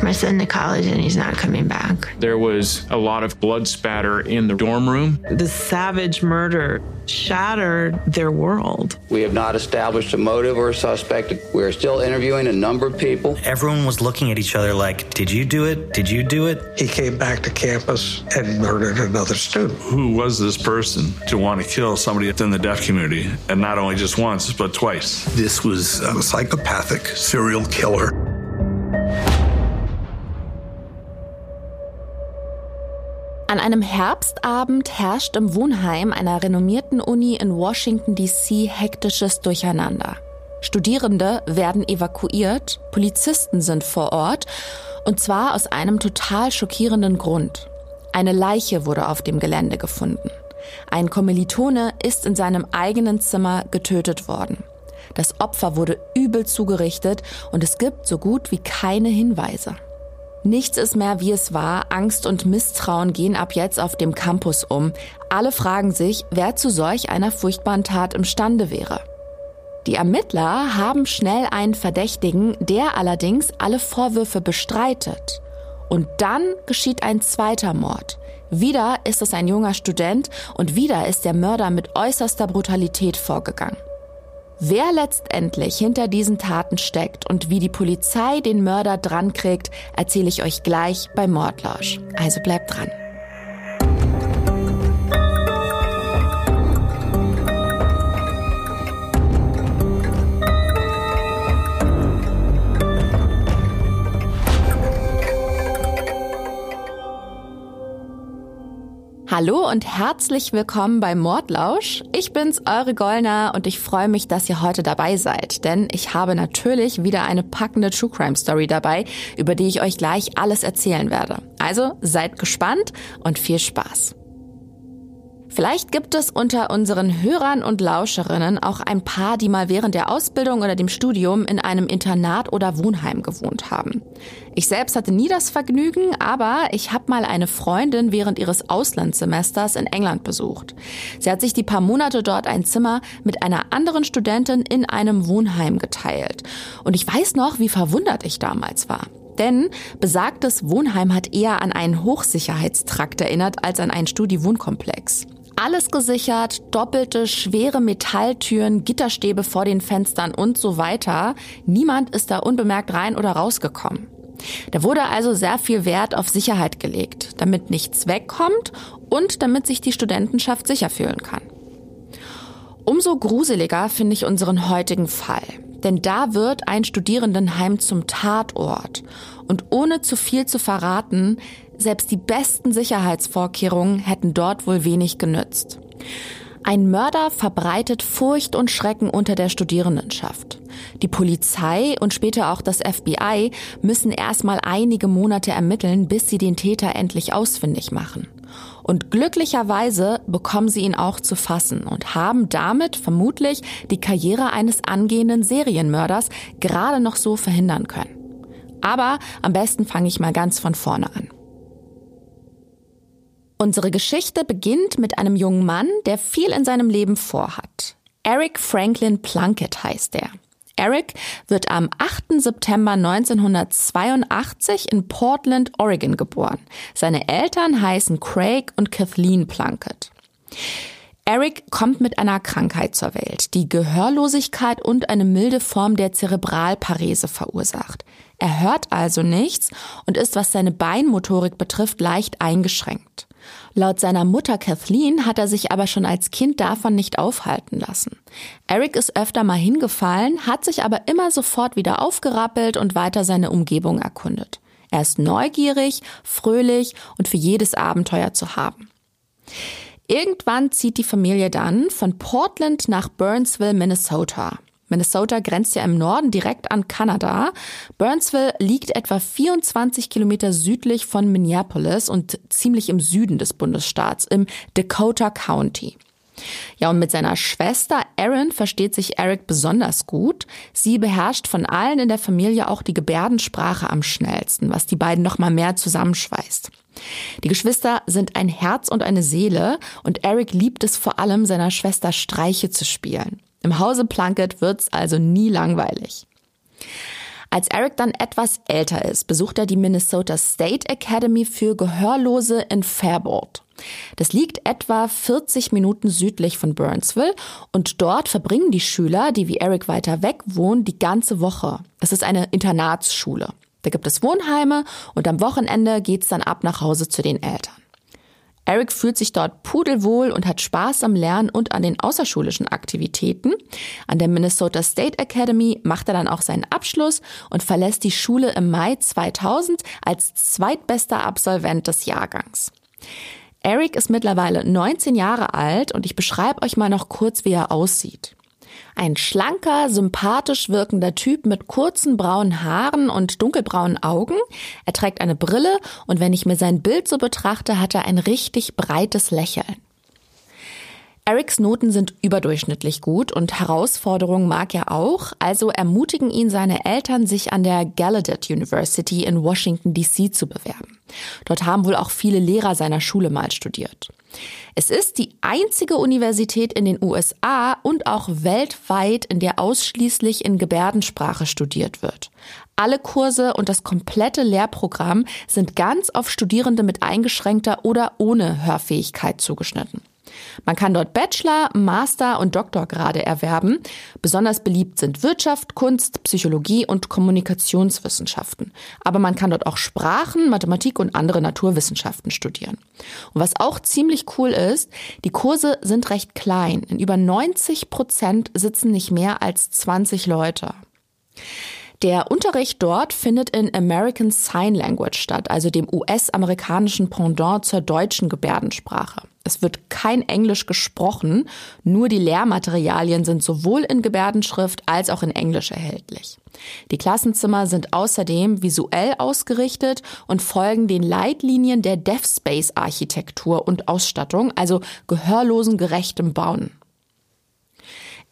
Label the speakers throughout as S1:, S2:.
S1: take my son to college and he's not coming back.
S2: There was a lot of blood spatter in the dorm room.
S3: The savage murder shattered their world.
S4: We have not established a motive or a suspect. We are still interviewing a number of people.
S5: Everyone was looking at each other like, Did you do it? Did you do it?
S6: He came back to campus and murdered another student.
S7: Who was this person to want to kill somebody in the deaf community? And not only just once, but twice.
S6: This was a psychopathic serial killer.
S8: An einem Herbstabend herrscht im Wohnheim einer renommierten Uni in Washington, D.C. hektisches Durcheinander. Studierende werden evakuiert, Polizisten sind vor Ort, und zwar aus einem total schockierenden Grund. Eine Leiche wurde auf dem Gelände gefunden. Ein Kommilitone ist in seinem eigenen Zimmer getötet worden. Das Opfer wurde übel zugerichtet und es gibt so gut wie keine Hinweise. Nichts ist mehr, wie es war. Angst und Misstrauen gehen ab jetzt auf dem Campus um. Alle fragen sich, wer zu solch einer furchtbaren Tat imstande wäre. Die Ermittler haben schnell einen Verdächtigen, der allerdings alle Vorwürfe bestreitet. Und dann geschieht ein zweiter Mord. Wieder ist es ein junger Student und wieder ist der Mörder mit äußerster Brutalität vorgegangen. Wer letztendlich hinter diesen Taten steckt und wie die Polizei den Mörder drankriegt, erzähle ich euch gleich bei Mordlausch. Also bleibt dran. Hallo und herzlich willkommen bei Mordlausch. Ich bin's, eure Gollner, und ich freue mich, dass ihr heute dabei seid, denn ich habe natürlich wieder eine packende True Crime Story dabei, über die ich euch gleich alles erzählen werde. Also seid gespannt und viel Spaß. Vielleicht gibt es unter unseren Hörern und Lauscherinnen auch ein paar, die mal während der Ausbildung oder dem Studium in einem Internat oder Wohnheim gewohnt haben. Ich selbst hatte nie das Vergnügen, aber ich habe mal eine Freundin während ihres Auslandssemesters in England besucht. Sie hat sich die paar Monate dort ein Zimmer mit einer anderen Studentin in einem Wohnheim geteilt. Und ich weiß noch, wie verwundert ich damals war. Denn besagtes Wohnheim hat eher an einen Hochsicherheitstrakt erinnert als an einen Studi-Wohnkomplex. Alles gesichert, doppelte, schwere Metalltüren, Gitterstäbe vor den Fenstern und so weiter. Niemand ist da unbemerkt rein oder rausgekommen. Da wurde also sehr viel Wert auf Sicherheit gelegt, damit nichts wegkommt und damit sich die Studentenschaft sicher fühlen kann. Umso gruseliger finde ich unseren heutigen Fall. Denn da wird ein Studierendenheim zum Tatort. Und ohne zu viel zu verraten, selbst die besten Sicherheitsvorkehrungen hätten dort wohl wenig genützt. Ein Mörder verbreitet Furcht und Schrecken unter der Studierendenschaft. Die Polizei und später auch das FBI müssen erstmal einige Monate ermitteln, bis sie den Täter endlich ausfindig machen. Und glücklicherweise bekommen sie ihn auch zu fassen und haben damit vermutlich die Karriere eines angehenden Serienmörders gerade noch so verhindern können. Aber am besten fange ich mal ganz von vorne an. Unsere Geschichte beginnt mit einem jungen Mann, der viel in seinem Leben vorhat. Eric Franklin Plunkett heißt er. Eric wird am 8. September 1982 in Portland, Oregon geboren. Seine Eltern heißen Craig und Kathleen Plunkett. Eric kommt mit einer Krankheit zur Welt, die Gehörlosigkeit und eine milde Form der Zerebralparese verursacht. Er hört also nichts und ist, was seine Beinmotorik betrifft, leicht eingeschränkt. Laut seiner Mutter Kathleen hat er sich aber schon als Kind davon nicht aufhalten lassen. Eric ist öfter mal hingefallen, hat sich aber immer sofort wieder aufgerappelt und weiter seine Umgebung erkundet. Er ist neugierig, fröhlich und für jedes Abenteuer zu haben. Irgendwann zieht die Familie dann von Portland nach Burnsville, Minnesota. Minnesota grenzt ja im Norden direkt an Kanada. Burnsville liegt etwa 24 Kilometer südlich von Minneapolis und ziemlich im Süden des Bundesstaats, im Dakota County. Ja, und mit seiner Schwester Erin versteht sich Eric besonders gut. Sie beherrscht von allen in der Familie auch die Gebärdensprache am schnellsten, was die beiden noch mal mehr zusammenschweißt. Die Geschwister sind ein Herz und eine Seele und Eric liebt es vor allem, seiner Schwester Streiche zu spielen. Im Hause Plunkett wird's also nie langweilig. Als Eric dann etwas älter ist, besucht er die Minnesota State Academy für Gehörlose in Faribault. Das liegt etwa 40 Minuten südlich von Burnsville und dort verbringen die Schüler, die wie Eric weiter weg wohnen, die ganze Woche. Es ist eine Internatsschule. Da gibt es Wohnheime und am Wochenende geht's dann ab nach Hause zu den Eltern. Eric fühlt sich dort pudelwohl und hat Spaß am Lernen und an den außerschulischen Aktivitäten. An der Minnesota State Academy macht er dann auch seinen Abschluss und verlässt die Schule im Mai 2000 als zweitbester Absolvent des Jahrgangs. Eric ist mittlerweile 19 Jahre alt und ich beschreibe euch mal noch kurz, wie er aussieht. Ein schlanker, sympathisch wirkender Typ mit kurzen braunen Haaren und dunkelbraunen Augen. Er trägt eine Brille und wenn ich mir sein Bild so betrachte, hat er ein richtig breites Lächeln. Erics Noten sind überdurchschnittlich gut und Herausforderungen mag er auch, also ermutigen ihn seine Eltern, sich an der Gallaudet University in Washington DC zu bewerben. Dort haben wohl auch viele Lehrer seiner Schule mal studiert. Es ist die einzige Universität in den USA und auch weltweit, in der ausschließlich in Gebärdensprache studiert wird. Alle Kurse und das komplette Lehrprogramm sind ganz auf Studierende mit eingeschränkter oder ohne Hörfähigkeit zugeschnitten. Man kann dort Bachelor, Master und Doktorgrade erwerben. Besonders beliebt sind Wirtschaft, Kunst, Psychologie und Kommunikationswissenschaften. Aber man kann dort auch Sprachen, Mathematik und andere Naturwissenschaften studieren. Und was auch ziemlich cool ist, die Kurse sind recht klein. In über 90 Prozent sitzen nicht mehr als 20 Leute. Der Unterricht dort findet in American Sign Language statt, also dem US-amerikanischen Pendant zur deutschen Gebärdensprache. Es wird kein Englisch gesprochen, nur die Lehrmaterialien sind sowohl in Gebärdenschrift als auch in Englisch erhältlich. Die Klassenzimmer sind außerdem visuell ausgerichtet und folgen den Leitlinien der DevSpace Architektur und Ausstattung, also gehörlosen gerechtem Bauen.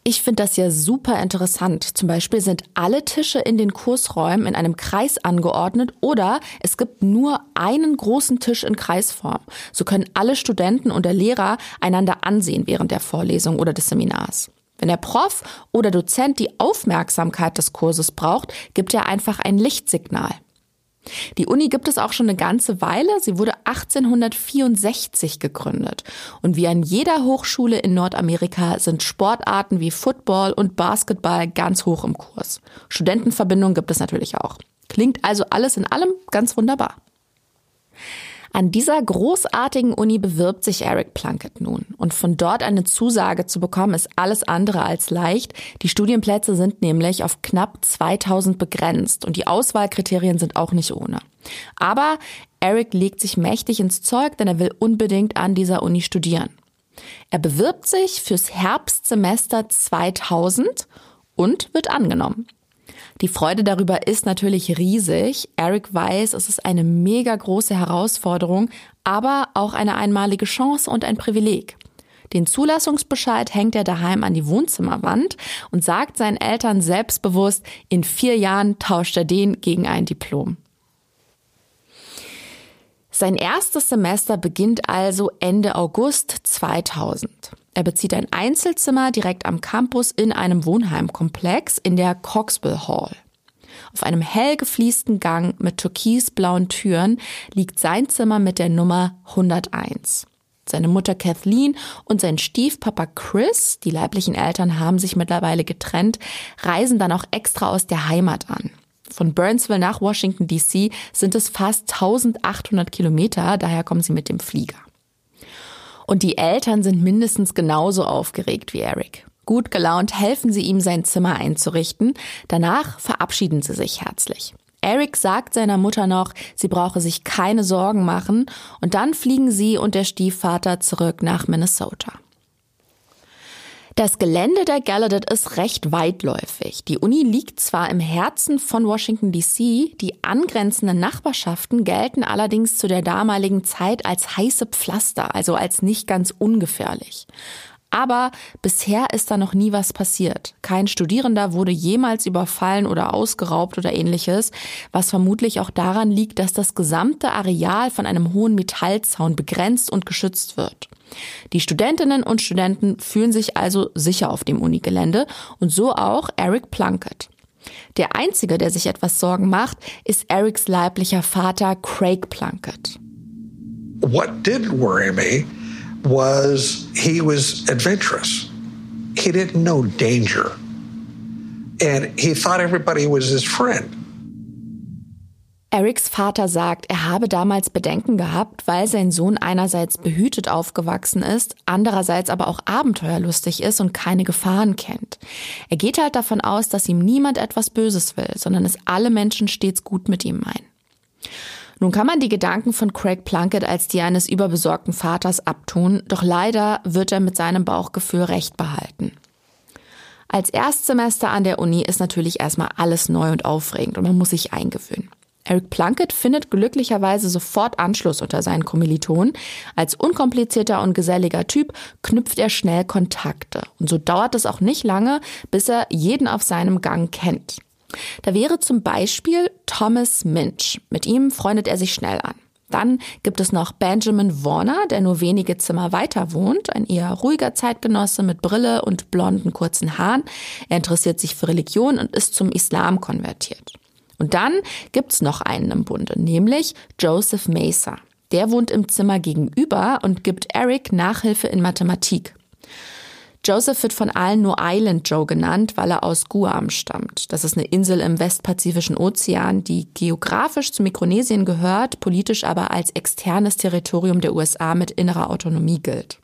S8: Ich finde das ja super interessant. Zum Beispiel sind alle Tische in den Kursräumen in einem Kreis angeordnet oder es gibt nur einen großen Tisch in Kreisform. So können alle Studenten und der Lehrer einander ansehen während der Vorlesung oder des Seminars. Wenn der Prof oder Dozent die Aufmerksamkeit des Kurses braucht, gibt er einfach ein Lichtsignal. Die Uni gibt es auch schon eine ganze Weile. Sie wurde 1864 gegründet. Und wie an jeder Hochschule in Nordamerika sind Sportarten wie Football und Basketball ganz hoch im Kurs. Studentenverbindungen gibt es natürlich auch. Klingt also alles in allem ganz wunderbar. An dieser großartigen Uni bewirbt sich Eric Plunkett nun. Und von dort eine Zusage zu bekommen, ist alles andere als leicht. Die Studienplätze sind nämlich auf knapp 2000 begrenzt und die Auswahlkriterien sind auch nicht ohne. Aber Eric legt sich mächtig ins Zeug, denn er will unbedingt an dieser Uni studieren. Er bewirbt sich fürs Herbstsemester 2000 und wird angenommen. Die Freude darüber ist natürlich riesig. Eric weiß, es ist eine mega große Herausforderung, aber auch eine einmalige Chance und ein Privileg. Den Zulassungsbescheid hängt er daheim an die Wohnzimmerwand und sagt seinen Eltern selbstbewusst, in vier Jahren tauscht er den gegen ein Diplom. Sein erstes Semester beginnt also Ende August 2000. Er bezieht ein Einzelzimmer direkt am Campus in einem Wohnheimkomplex in der Coxville Hall. Auf einem hell gefliesten Gang mit türkisblauen Türen liegt sein Zimmer mit der Nummer 101. Seine Mutter Kathleen und sein Stiefpapa Chris, die leiblichen Eltern haben sich mittlerweile getrennt, reisen dann auch extra aus der Heimat an. Von Burnsville nach Washington DC sind es fast 1800 Kilometer, daher kommen sie mit dem Flieger. Und die Eltern sind mindestens genauso aufgeregt wie Eric. Gut gelaunt helfen sie ihm, sein Zimmer einzurichten. Danach verabschieden sie sich herzlich. Eric sagt seiner Mutter noch, sie brauche sich keine Sorgen machen und dann fliegen sie und der Stiefvater zurück nach Minnesota. Das Gelände der Gallaudet ist recht weitläufig. Die Uni liegt zwar im Herzen von Washington DC, die angrenzenden Nachbarschaften gelten allerdings zu der damaligen Zeit als heiße Pflaster, also als nicht ganz ungefährlich. Aber bisher ist da noch nie was passiert. Kein Studierender wurde jemals überfallen oder ausgeraubt oder ähnliches, was vermutlich auch daran liegt, dass das gesamte Areal von einem hohen Metallzaun begrenzt und geschützt wird. Die Studentinnen und Studenten fühlen sich also sicher auf dem Unigelände und so auch Eric Plunkett. Der einzige, der sich etwas Sorgen macht, ist Erics leiblicher Vater Craig Plunkett.
S6: What did worry me was he was adventurous. He didn't know danger. And he thought everybody was his friend.
S8: Erics Vater sagt, er habe damals Bedenken gehabt, weil sein Sohn einerseits behütet aufgewachsen ist, andererseits aber auch abenteuerlustig ist und keine Gefahren kennt. Er geht halt davon aus, dass ihm niemand etwas Böses will, sondern es alle Menschen stets gut mit ihm meinen. Nun kann man die Gedanken von Craig Plunkett als die eines überbesorgten Vaters abtun, doch leider wird er mit seinem Bauchgefühl recht behalten. Als Erstsemester an der Uni ist natürlich erstmal alles neu und aufregend und man muss sich eingewöhnen. Eric Plunkett findet glücklicherweise sofort Anschluss unter seinen Kommilitonen. Als unkomplizierter und geselliger Typ knüpft er schnell Kontakte. Und so dauert es auch nicht lange, bis er jeden auf seinem Gang kennt. Da wäre zum Beispiel Thomas Minch. Mit ihm freundet er sich schnell an. Dann gibt es noch Benjamin Warner, der nur wenige Zimmer weiter wohnt, ein eher ruhiger Zeitgenosse mit Brille und blonden kurzen Haaren. Er interessiert sich für Religion und ist zum Islam konvertiert. Und dann gibt's noch einen im Bunde, nämlich Joseph Mesa. Der wohnt im Zimmer gegenüber und gibt Eric Nachhilfe in Mathematik. Joseph wird von allen nur Island Joe genannt, weil er aus Guam stammt. Das ist eine Insel im westpazifischen Ozean, die geografisch zu Mikronesien gehört, politisch aber als externes Territorium der USA mit innerer Autonomie gilt.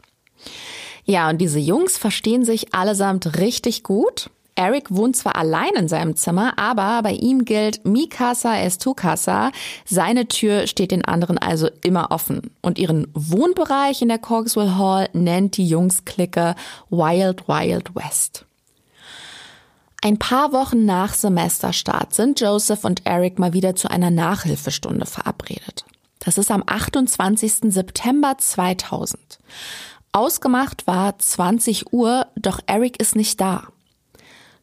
S8: Ja, und diese Jungs verstehen sich allesamt richtig gut. Eric wohnt zwar allein in seinem Zimmer, aber bei ihm gilt Mi casa es tu casa. Seine Tür steht den anderen also immer offen. Und ihren Wohnbereich in der Cogswell Hall nennt die Jungs-Clique Wild Wild West. Ein paar Wochen nach Semesterstart sind Joseph und Eric mal wieder zu einer Nachhilfestunde verabredet. Das ist am 28. September 2000. Ausgemacht war 20 Uhr, doch Eric ist nicht da.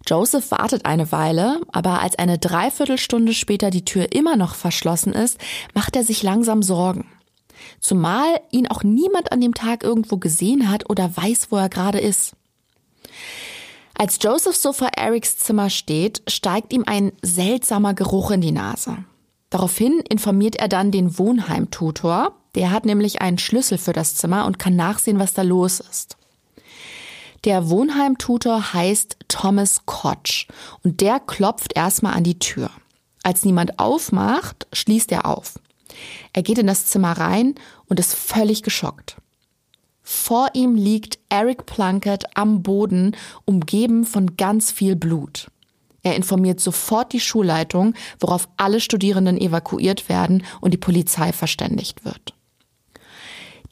S8: Joseph wartet eine Weile, aber als eine Dreiviertelstunde später die Tür immer noch verschlossen ist, macht er sich langsam Sorgen. Zumal ihn auch niemand an dem Tag irgendwo gesehen hat oder weiß, wo er gerade ist. Als Joseph so vor Erics Zimmer steht, steigt ihm ein seltsamer Geruch in die Nase. Daraufhin informiert er dann den Wohnheimtutor. Der hat nämlich einen Schlüssel für das Zimmer und kann nachsehen, was da los ist. Der Wohnheimtutor heißt Thomas Koch und der klopft erstmal an die Tür. Als niemand aufmacht, schließt er auf. Er geht in das Zimmer rein und ist völlig geschockt. Vor ihm liegt Eric Plunkett am Boden, umgeben von ganz viel Blut. Er informiert sofort die Schulleitung, worauf alle Studierenden evakuiert werden und die Polizei verständigt wird.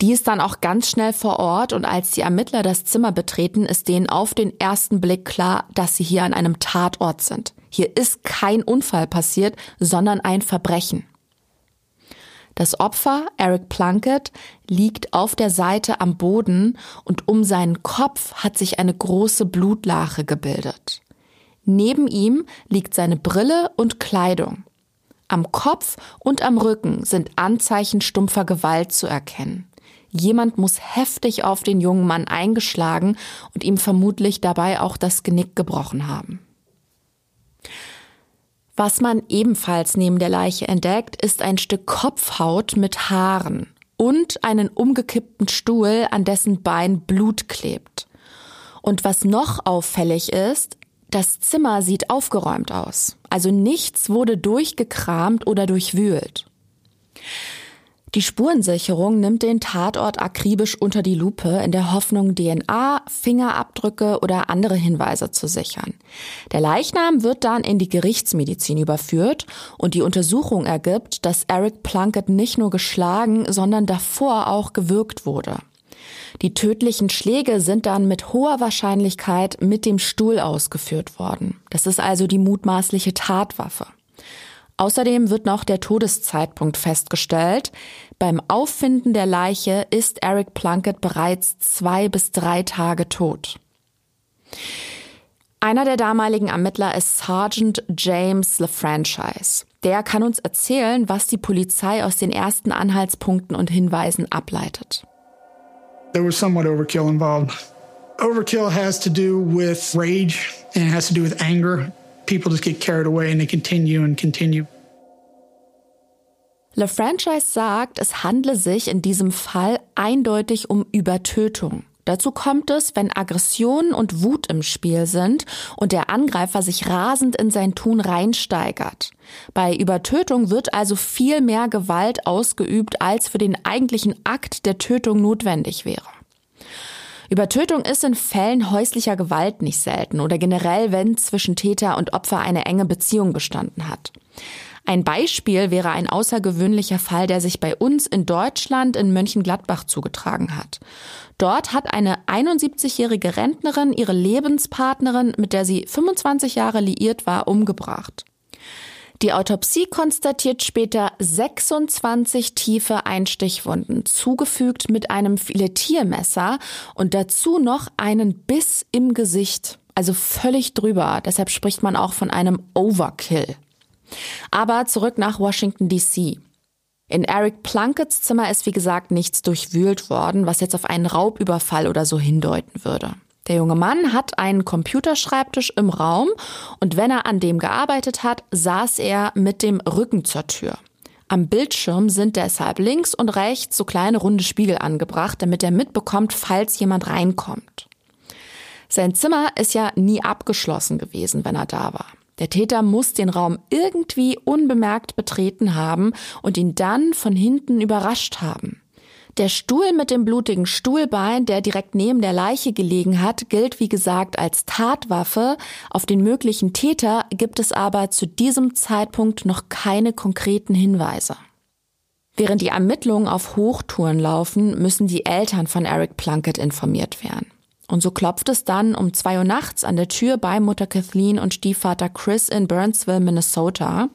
S8: Die ist dann auch ganz schnell vor Ort und als die Ermittler das Zimmer betreten, ist denen auf den ersten Blick klar, dass sie hier an einem Tatort sind. Hier ist kein Unfall passiert, sondern ein Verbrechen. Das Opfer, Eric Plunkett, liegt auf der Seite am Boden und um seinen Kopf hat sich eine große Blutlache gebildet. Neben ihm liegt seine Brille und Kleidung. Am Kopf und am Rücken sind Anzeichen stumpfer Gewalt zu erkennen. Jemand muss heftig auf den jungen Mann eingeschlagen und ihm vermutlich dabei auch das Genick gebrochen haben. Was man ebenfalls neben der Leiche entdeckt, ist ein Stück Kopfhaut mit Haaren und einen umgekippten Stuhl, an dessen Bein Blut klebt. Und was noch auffällig ist, das Zimmer sieht aufgeräumt aus. Also nichts wurde durchgekramt oder durchwühlt. Die Spurensicherung nimmt den Tatort akribisch unter die Lupe in der Hoffnung, DNA, Fingerabdrücke oder andere Hinweise zu sichern. Der Leichnam wird dann in die Gerichtsmedizin überführt und die Untersuchung ergibt, dass Eric Plunkett nicht nur geschlagen, sondern davor auch gewürgt wurde. Die tödlichen Schläge sind dann mit hoher Wahrscheinlichkeit mit dem Stuhl ausgeführt worden. Das ist also die mutmaßliche Tatwaffe. Außerdem wird noch der Todeszeitpunkt festgestellt. Beim Auffinden der Leiche ist Eric Plunkett bereits zwei bis drei Tage tot. Einer der damaligen Ermittler ist Sergeant James LaFranchise. Der kann uns erzählen, was die Polizei aus den ersten Anhaltspunkten und Hinweisen ableitet.
S9: There was somewhat overkill involved. Overkill has to do with rage and it has to do with anger people just get carried away and they continue and continue.
S8: LeFranchise sagt, es handle sich in diesem Fall eindeutig um Übertötung. Dazu kommt es, wenn Aggression und Wut im Spiel sind und der Angreifer sich rasend in sein Tun reinsteigert. Bei Übertötung wird also viel mehr Gewalt ausgeübt, als für den eigentlichen Akt der Tötung notwendig wäre. Übertötung ist in Fällen häuslicher Gewalt nicht selten oder generell, wenn zwischen Täter und Opfer eine enge Beziehung bestanden hat. Ein Beispiel wäre ein außergewöhnlicher Fall, der sich bei uns in Deutschland in Mönchengladbach zugetragen hat. Dort hat eine 71-jährige Rentnerin ihre Lebenspartnerin, mit der sie 25 Jahre liiert war, umgebracht. Die Autopsie konstatiert später 26 tiefe Einstichwunden, zugefügt mit einem Filetiermesser und dazu noch einen Biss im Gesicht. Also völlig drüber. Deshalb spricht man auch von einem Overkill. Aber zurück nach Washington, DC. In Eric Plunkets Zimmer ist wie gesagt nichts durchwühlt worden, was jetzt auf einen Raubüberfall oder so hindeuten würde. Der junge Mann hat einen Computerschreibtisch im Raum und wenn er an dem gearbeitet hat, saß er mit dem Rücken zur Tür. Am Bildschirm sind deshalb links und rechts so kleine runde Spiegel angebracht, damit er mitbekommt, falls jemand reinkommt. Sein Zimmer ist ja nie abgeschlossen gewesen, wenn er da war. Der Täter muss den Raum irgendwie unbemerkt betreten haben und ihn dann von hinten überrascht haben. Der Stuhl mit dem blutigen Stuhlbein, der direkt neben der Leiche gelegen hat, gilt wie gesagt als Tatwaffe. Auf den möglichen Täter gibt es aber zu diesem Zeitpunkt noch keine konkreten Hinweise. Während die Ermittlungen auf Hochtouren laufen, müssen die Eltern von Eric Plunkett informiert werden. Und so klopft es dann um zwei Uhr nachts an der Tür bei Mutter Kathleen und Stiefvater Chris in Burnsville, Minnesota.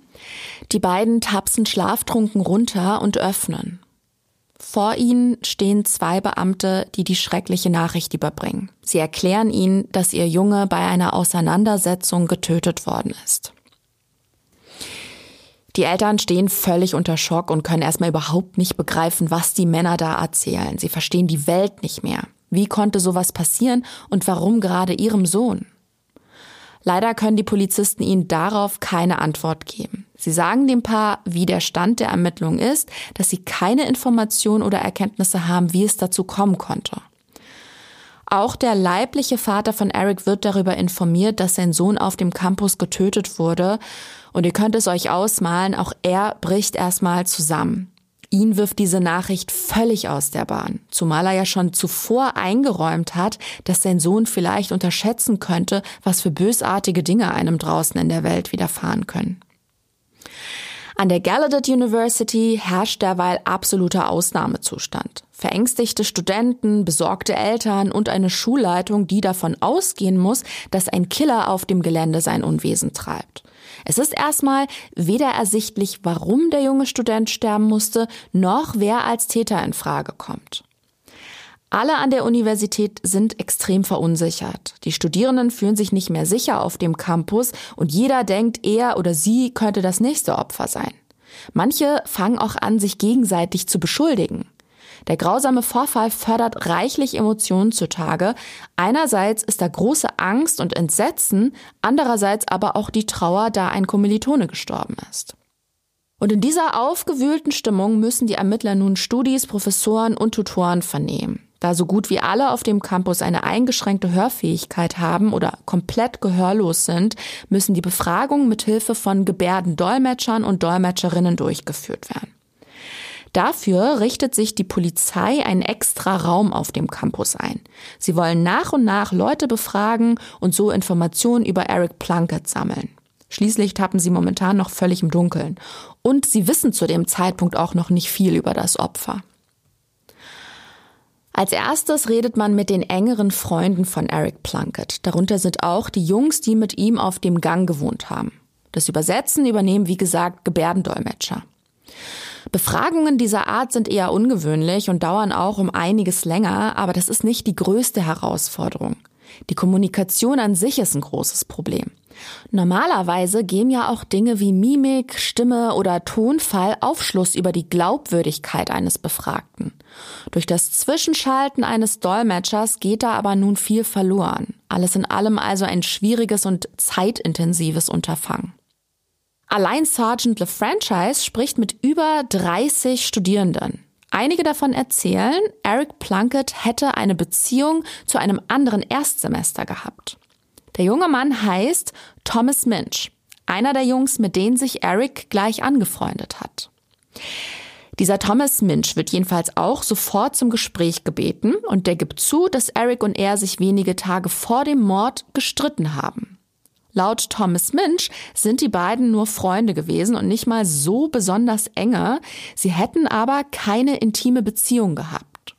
S8: Die beiden tapsen schlaftrunken runter und öffnen. Vor ihnen stehen zwei Beamte, die die schreckliche Nachricht überbringen. Sie erklären ihnen, dass ihr Junge bei einer Auseinandersetzung getötet worden ist. Die Eltern stehen völlig unter Schock und können erstmal überhaupt nicht begreifen, was die Männer da erzählen. Sie verstehen die Welt nicht mehr. Wie konnte sowas passieren und warum gerade ihrem Sohn? Leider können die Polizisten ihnen darauf keine Antwort geben. Sie sagen dem Paar, wie der Stand der Ermittlung ist, dass sie keine Informationen oder Erkenntnisse haben, wie es dazu kommen konnte. Auch der leibliche Vater von Eric wird darüber informiert, dass sein Sohn auf dem Campus getötet wurde. Und ihr könnt es euch ausmalen, auch er bricht erstmal zusammen. Ihn wirft diese Nachricht völlig aus der Bahn, zumal er ja schon zuvor eingeräumt hat, dass sein Sohn vielleicht unterschätzen könnte, was für bösartige Dinge einem draußen in der Welt widerfahren können. An der Gallaudet University herrscht derweil absoluter Ausnahmezustand. Verängstigte Studenten, besorgte Eltern und eine Schulleitung, die davon ausgehen muss, dass ein Killer auf dem Gelände sein Unwesen treibt. Es ist erstmal weder ersichtlich, warum der junge Student sterben musste, noch wer als Täter in Frage kommt. Alle an der Universität sind extrem verunsichert. Die Studierenden fühlen sich nicht mehr sicher auf dem Campus und jeder denkt, er oder sie könnte das nächste Opfer sein. Manche fangen auch an, sich gegenseitig zu beschuldigen. Der grausame Vorfall fördert reichlich Emotionen zutage. Einerseits ist da große Angst und Entsetzen, andererseits aber auch die Trauer, da ein Kommilitone gestorben ist. Und in dieser aufgewühlten Stimmung müssen die Ermittler nun Studis, Professoren und Tutoren vernehmen. Da so gut wie alle auf dem Campus eine eingeschränkte Hörfähigkeit haben oder komplett gehörlos sind, müssen die Befragungen mit Hilfe von Gebärdendolmetschern und Dolmetscherinnen durchgeführt werden. Dafür richtet sich die Polizei einen extra Raum auf dem Campus ein. Sie wollen nach und nach Leute befragen und so Informationen über Eric Plunkett sammeln. Schließlich tappen sie momentan noch völlig im Dunkeln. Und sie wissen zu dem Zeitpunkt auch noch nicht viel über das Opfer. Als erstes redet man mit den engeren Freunden von Eric Plunkett. Darunter sind auch die Jungs, die mit ihm auf dem Gang gewohnt haben. Das Übersetzen übernehmen, wie gesagt, Gebärdendolmetscher. Befragungen dieser Art sind eher ungewöhnlich und dauern auch um einiges länger, aber das ist nicht die größte Herausforderung. Die Kommunikation an sich ist ein großes Problem. Normalerweise geben ja auch Dinge wie Mimik, Stimme oder Tonfall Aufschluss über die Glaubwürdigkeit eines Befragten. Durch das Zwischenschalten eines Dolmetschers geht da aber nun viel verloren. Alles in allem also ein schwieriges und zeitintensives Unterfangen. Allein Sergeant LeFranchise spricht mit über 30 Studierenden. Einige davon erzählen, Eric Plunkett hätte eine Beziehung zu einem anderen Erstsemester gehabt. Der junge Mann heißt Thomas Minch, einer der Jungs, mit denen sich Eric gleich angefreundet hat. Dieser Thomas Minch wird jedenfalls auch sofort zum Gespräch gebeten und der gibt zu, dass Eric und er sich wenige Tage vor dem Mord gestritten haben. Laut Thomas Minch sind die beiden nur Freunde gewesen und nicht mal so besonders enge. Sie hätten aber keine intime Beziehung gehabt.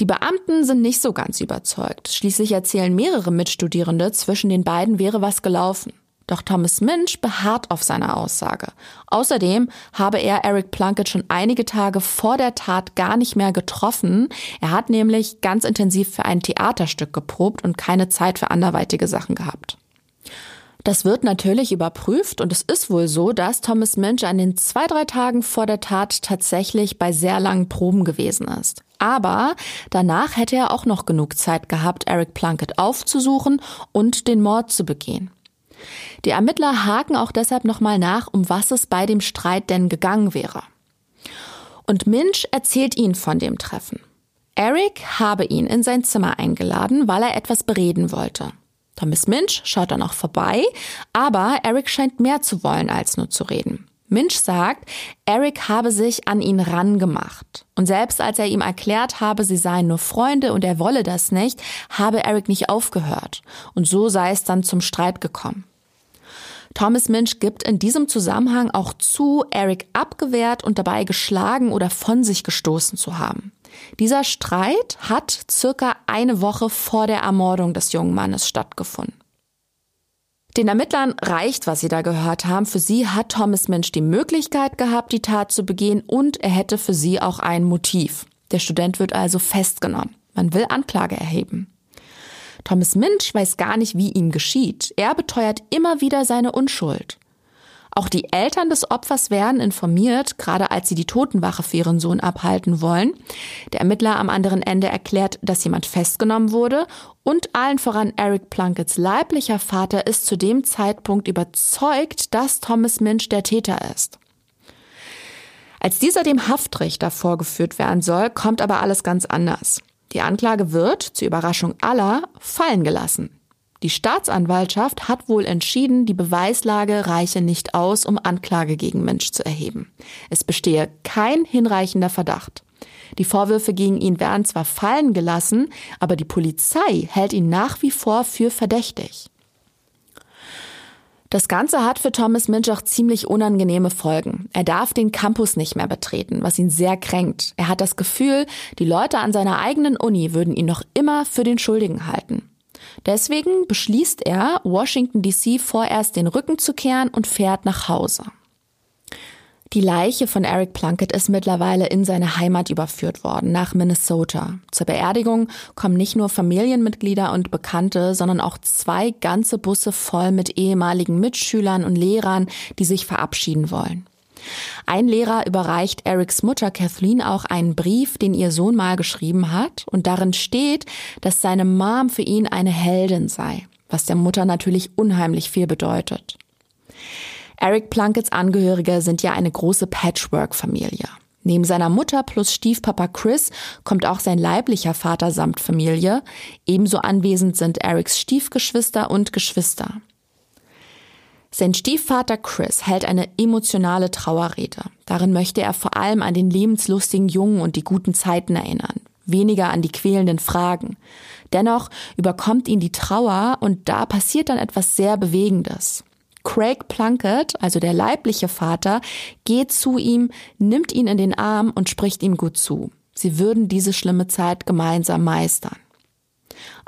S8: Die Beamten sind nicht so ganz überzeugt. Schließlich erzählen mehrere Mitstudierende, zwischen den beiden wäre was gelaufen. Doch Thomas Minch beharrt auf seiner Aussage. Außerdem habe er Eric Plunkett schon einige Tage vor der Tat gar nicht mehr getroffen. Er hat nämlich ganz intensiv für ein Theaterstück geprobt und keine Zeit für anderweitige Sachen gehabt. Das wird natürlich überprüft und es ist wohl so, dass Thomas Minch an den zwei, drei Tagen vor der Tat tatsächlich bei sehr langen Proben gewesen ist. Aber danach hätte er auch noch genug Zeit gehabt, Eric Plunkett aufzusuchen und den Mord zu begehen. Die Ermittler haken auch deshalb nochmal nach, um was es bei dem Streit denn gegangen wäre. Und Minch erzählt ihnen von dem Treffen. Eric habe ihn in sein Zimmer eingeladen, weil er etwas bereden wollte. Thomas Minch schaut dann auch vorbei, aber Eric scheint mehr zu wollen, als nur zu reden. Minch sagt, Eric habe sich an ihn rangemacht. Und selbst als er ihm erklärt habe, sie seien nur Freunde und er wolle das nicht, habe Eric nicht aufgehört. Und so sei es dann zum Streit gekommen. Thomas Minch gibt in diesem Zusammenhang auch zu, Eric abgewehrt und dabei geschlagen oder von sich gestoßen zu haben. Dieser Streit hat circa eine Woche vor der Ermordung des jungen Mannes stattgefunden. Den Ermittlern reicht, was sie da gehört haben. Für sie hat Thomas Minch die Möglichkeit gehabt, die Tat zu begehen und er hätte für sie auch ein Motiv. Der Student wird also festgenommen. Man will Anklage erheben. Thomas Minch weiß gar nicht, wie ihm geschieht. Er beteuert immer wieder seine Unschuld. Auch die Eltern des Opfers werden informiert, gerade als sie die Totenwache für ihren Sohn abhalten wollen. Der Ermittler am anderen Ende erklärt, dass jemand festgenommen wurde und allen voran Eric Plunkets leiblicher Vater ist zu dem Zeitpunkt überzeugt, dass Thomas Minch der Täter ist. Als dieser dem Haftrichter vorgeführt werden soll, kommt aber alles ganz anders. Die Anklage wird, zur Überraschung aller, fallen gelassen. Die Staatsanwaltschaft hat wohl entschieden, die Beweislage reiche nicht aus, um Anklage gegen Mensch zu erheben. Es bestehe kein hinreichender Verdacht. Die Vorwürfe gegen ihn werden zwar fallen gelassen, aber die Polizei hält ihn nach wie vor für verdächtig. Das Ganze hat für Thomas Minch auch ziemlich unangenehme Folgen. Er darf den Campus nicht mehr betreten, was ihn sehr kränkt. Er hat das Gefühl, die Leute an seiner eigenen Uni würden ihn noch immer für den Schuldigen halten. Deswegen beschließt er, Washington DC vorerst den Rücken zu kehren und fährt nach Hause. Die Leiche von Eric Plunkett ist mittlerweile in seine Heimat überführt worden, nach Minnesota. Zur Beerdigung kommen nicht nur Familienmitglieder und Bekannte, sondern auch zwei ganze Busse voll mit ehemaligen Mitschülern und Lehrern, die sich verabschieden wollen. Ein Lehrer überreicht Erics Mutter Kathleen auch einen Brief, den ihr Sohn mal geschrieben hat, und darin steht, dass seine Mom für ihn eine Heldin sei, was der Mutter natürlich unheimlich viel bedeutet. Eric Plunkets Angehörige sind ja eine große Patchwork-Familie. Neben seiner Mutter plus Stiefpapa Chris kommt auch sein leiblicher Vater samt Familie. Ebenso anwesend sind Erics Stiefgeschwister und Geschwister. Sein Stiefvater Chris hält eine emotionale Trauerrede. Darin möchte er vor allem an den lebenslustigen Jungen und die guten Zeiten erinnern, weniger an die quälenden Fragen. Dennoch überkommt ihn die Trauer und da passiert dann etwas sehr Bewegendes. Craig Plunkett, also der leibliche Vater, geht zu ihm, nimmt ihn in den Arm und spricht ihm gut zu. Sie würden diese schlimme Zeit gemeinsam meistern.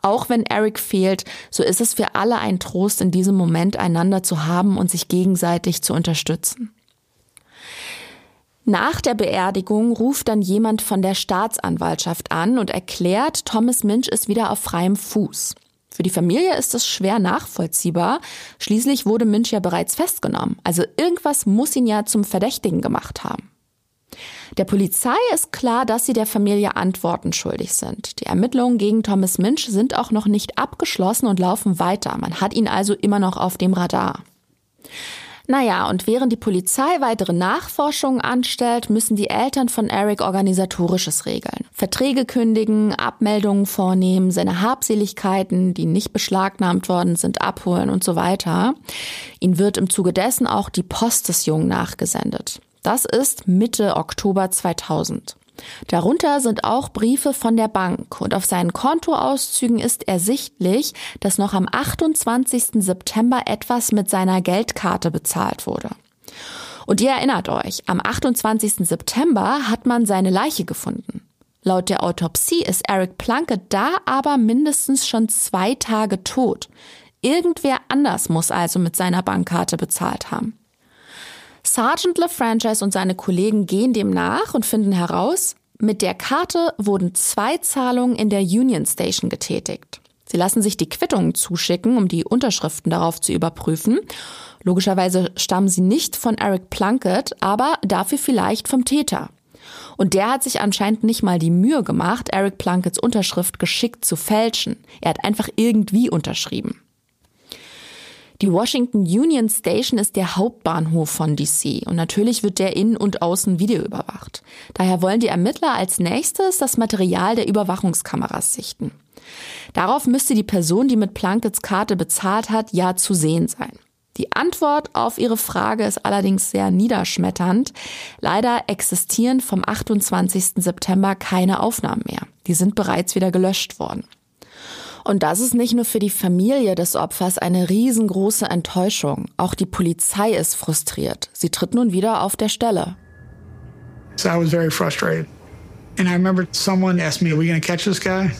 S8: Auch wenn Eric fehlt, so ist es für alle ein Trost, in diesem Moment einander zu haben und sich gegenseitig zu unterstützen. Nach der Beerdigung ruft dann jemand von der Staatsanwaltschaft an und erklärt, Thomas Minch ist wieder auf freiem Fuß. Für die Familie ist es schwer nachvollziehbar. Schließlich wurde Minch ja bereits festgenommen. Also irgendwas muss ihn ja zum Verdächtigen gemacht haben. Der Polizei ist klar, dass sie der Familie Antworten schuldig sind. Die Ermittlungen gegen Thomas Minch sind auch noch nicht abgeschlossen und laufen weiter. Man hat ihn also immer noch auf dem Radar. Naja, und während die Polizei weitere Nachforschungen anstellt, müssen die Eltern von Eric organisatorisches regeln. Verträge kündigen, Abmeldungen vornehmen, seine Habseligkeiten, die nicht beschlagnahmt worden sind, abholen und so weiter. Ihnen wird im Zuge dessen auch die Post des Jungen nachgesendet. Das ist Mitte Oktober 2000. Darunter sind auch Briefe von der Bank und auf seinen Kontoauszügen ist ersichtlich, dass noch am 28. September etwas mit seiner Geldkarte bezahlt wurde. Und ihr erinnert euch, am 28. September hat man seine Leiche gefunden. Laut der Autopsie ist Eric Plunkett da aber mindestens schon zwei Tage tot. Irgendwer anders muss also mit seiner Bankkarte bezahlt haben. Sergeant LaFranchise und seine Kollegen gehen dem nach und finden heraus, mit der Karte wurden zwei Zahlungen in der Union Station getätigt. Sie lassen sich die Quittungen zuschicken, um die Unterschriften darauf zu überprüfen. Logischerweise stammen sie nicht von Eric Plunkett, aber dafür vielleicht vom Täter. Und der hat sich anscheinend nicht mal die Mühe gemacht, Eric Plunketts Unterschrift geschickt zu fälschen. Er hat einfach irgendwie unterschrieben. Die Washington Union Station ist der Hauptbahnhof von DC und natürlich wird der innen und außen videoüberwacht. Daher wollen die Ermittler als nächstes das Material der Überwachungskameras sichten. Darauf müsste die Person, die mit Plunkets Karte bezahlt hat, ja zu sehen sein. Die Antwort auf Ihre Frage ist allerdings sehr niederschmetternd. Leider existieren vom 28. September keine Aufnahmen mehr. Die sind bereits wieder gelöscht worden. Und das ist nicht nur für die Familie des Opfers eine riesengroße Enttäuschung. Auch die Polizei ist frustriert. Sie tritt nun wieder auf der Stelle.
S9: So I was very frustrated. And I remember someone asked me, Are we going to catch this guy?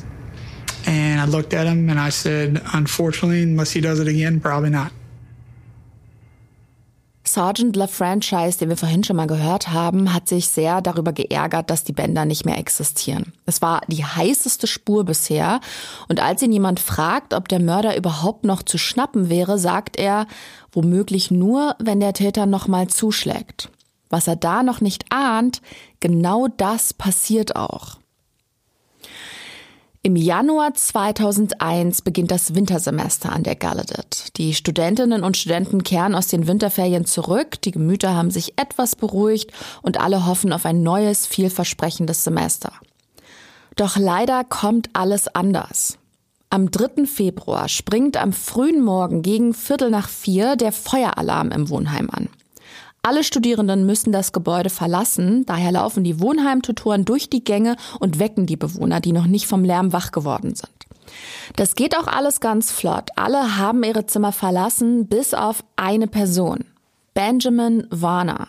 S9: And I looked at him and I said, Unfortunately, unless he does it again, probably not.
S8: Sergeant LaFranchise, den wir vorhin schon mal gehört haben, hat sich sehr darüber geärgert, dass die Bänder nicht mehr existieren. Es war die heißeste Spur bisher und als ihn jemand fragt, ob der Mörder überhaupt noch zu schnappen wäre, sagt er, womöglich nur, wenn der Täter nochmal zuschlägt. Was er da noch nicht ahnt, genau das passiert auch. Im Januar 2001 beginnt das Wintersemester an der Gallaudet. Die Studentinnen und Studenten kehren aus den Winterferien zurück, die Gemüter haben sich etwas beruhigt und alle hoffen auf ein neues, vielversprechendes Semester. Doch leider kommt alles anders. Am 3. Februar springt am frühen Morgen gegen Viertel nach vier der Feueralarm im Wohnheim an. Alle Studierenden müssen das Gebäude verlassen, daher laufen die Wohnheimtutoren durch die Gänge und wecken die Bewohner, die noch nicht vom Lärm wach geworden sind. Das geht auch alles ganz flott. Alle haben ihre Zimmer verlassen, bis auf eine Person. Benjamin Warner.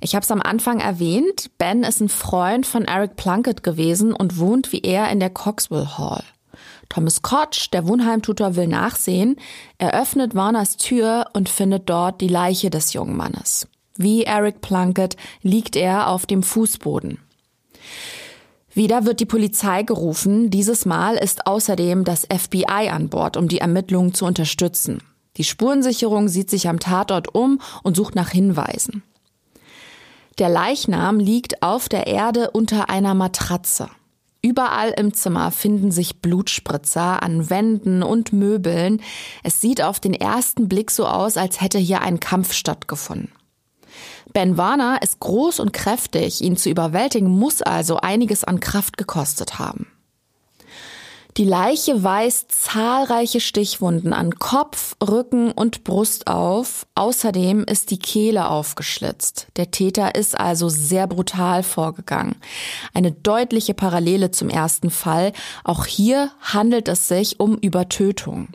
S8: Ich habe es am Anfang erwähnt, Ben ist ein Freund von Eric Plunkett gewesen und wohnt wie er in der Coxwell Hall. Thomas Koch, der Wohnheimtutor, will nachsehen. Er öffnet Warners Tür und findet dort die Leiche des jungen Mannes. Wie Eric Plunkett liegt er auf dem Fußboden. Wieder wird die Polizei gerufen. Dieses Mal ist außerdem das FBI an Bord, um die Ermittlungen zu unterstützen. Die Spurensicherung sieht sich am Tatort um und sucht nach Hinweisen. Der Leichnam liegt auf der Erde unter einer Matratze. Überall im Zimmer finden sich Blutspritzer an Wänden und Möbeln. Es sieht auf den ersten Blick so aus, als hätte hier ein Kampf stattgefunden. Ben Warner ist groß und kräftig, ihn zu überwältigen muss also einiges an Kraft gekostet haben. Die Leiche weist zahlreiche Stichwunden an Kopf, Rücken und Brust auf. Außerdem ist die Kehle aufgeschlitzt. Der Täter ist also sehr brutal vorgegangen. Eine deutliche Parallele zum ersten Fall. Auch hier handelt es sich um Übertötung.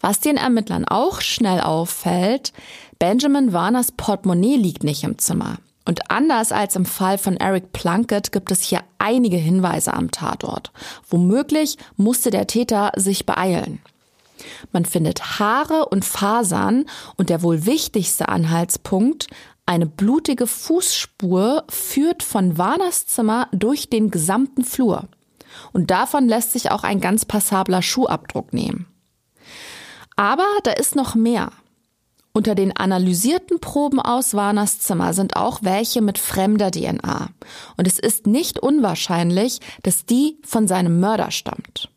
S8: Was den Ermittlern auch schnell auffällt, Benjamin Warners Portemonnaie liegt nicht im Zimmer. Und anders als im Fall von Eric Plunkett gibt es hier einige Hinweise am Tatort. Womöglich musste der Täter sich beeilen. Man findet Haare und Fasern und der wohl wichtigste Anhaltspunkt, eine blutige Fußspur führt von Warners Zimmer durch den gesamten Flur. Und davon lässt sich auch ein ganz passabler Schuhabdruck nehmen. Aber da ist noch mehr. Unter den analysierten Proben aus Warners Zimmer sind auch welche mit fremder DNA. Und es ist nicht unwahrscheinlich, dass die von seinem Mörder stammt.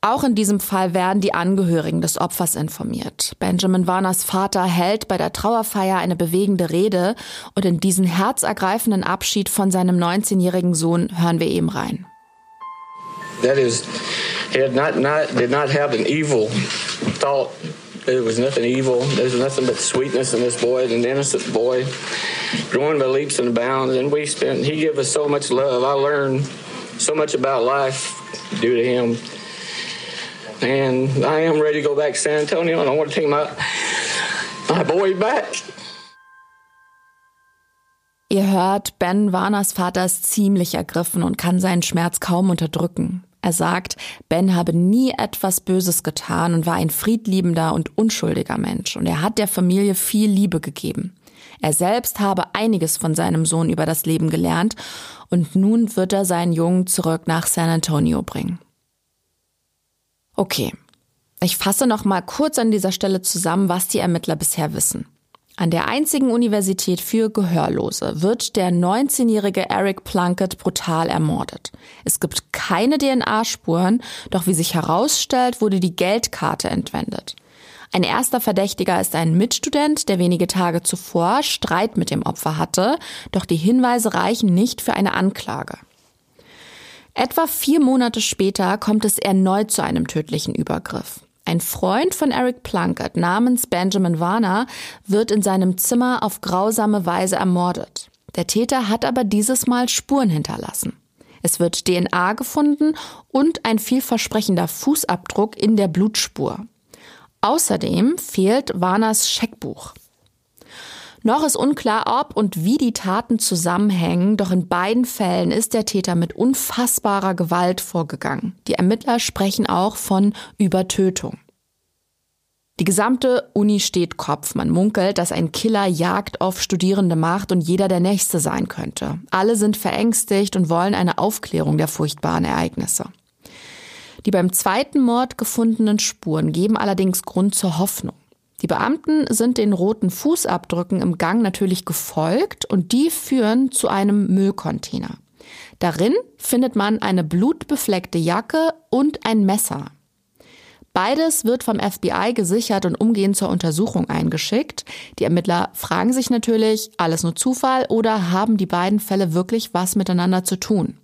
S8: Auch in diesem Fall werden die Angehörigen des Opfers informiert. Benjamin Warners Vater hält bei der Trauerfeier eine bewegende Rede und in diesen herzergreifenden Abschied von seinem 19-jährigen Sohn hören wir eben rein.
S10: That is, he had not, not, did not have an evil thought. There was nothing evil. There was nothing but sweetness in this boy, an innocent boy, growing by leaps and bounds. And we spent, he gave us so much love. I learned so much about life due to him. And I am ready to go back to San Antonio, and I want to take my my boy back.
S8: Ihr hört, Ben Warners Vater ist ziemlich ergriffen und kann seinen Schmerz kaum unterdrücken. Er sagt, Ben habe nie etwas Böses getan und war ein friedliebender und unschuldiger Mensch und er hat der Familie viel Liebe gegeben. Er selbst habe einiges von seinem Sohn über das Leben gelernt und nun wird er seinen Jungen zurück nach San Antonio bringen. Okay. Ich fasse noch mal kurz an dieser Stelle zusammen, was die Ermittler bisher wissen. An der einzigen Universität für Gehörlose wird der 19-jährige Eric Plunkett brutal ermordet. Es gibt keine DNA-Spuren, doch wie sich herausstellt, wurde die Geldkarte entwendet. Ein erster Verdächtiger ist ein Mitstudent, der wenige Tage zuvor Streit mit dem Opfer hatte, doch die Hinweise reichen nicht für eine Anklage. Etwa vier Monate später kommt es erneut zu einem tödlichen Übergriff. Ein Freund von Eric Plunkett namens Benjamin Warner wird in seinem Zimmer auf grausame Weise ermordet. Der Täter hat aber dieses Mal Spuren hinterlassen. Es wird DNA gefunden und ein vielversprechender Fußabdruck in der Blutspur. Außerdem fehlt Warners Scheckbuch. Noch ist unklar, ob und wie die Taten zusammenhängen, doch in beiden Fällen ist der Täter mit unfassbarer Gewalt vorgegangen. Die Ermittler sprechen auch von Übertötung. Die gesamte Uni steht Kopf. Man munkelt, dass ein Killer Jagd auf Studierende macht und jeder der Nächste sein könnte. Alle sind verängstigt und wollen eine Aufklärung der furchtbaren Ereignisse. Die beim zweiten Mord gefundenen Spuren geben allerdings Grund zur Hoffnung. Die Beamten sind den roten Fußabdrücken im Gang natürlich gefolgt und die führen zu einem Müllcontainer. Darin findet man eine blutbefleckte Jacke und ein Messer. Beides wird vom FBI gesichert und umgehend zur Untersuchung eingeschickt. Die Ermittler fragen sich natürlich, alles nur Zufall oder haben die beiden Fälle wirklich was miteinander zu tun?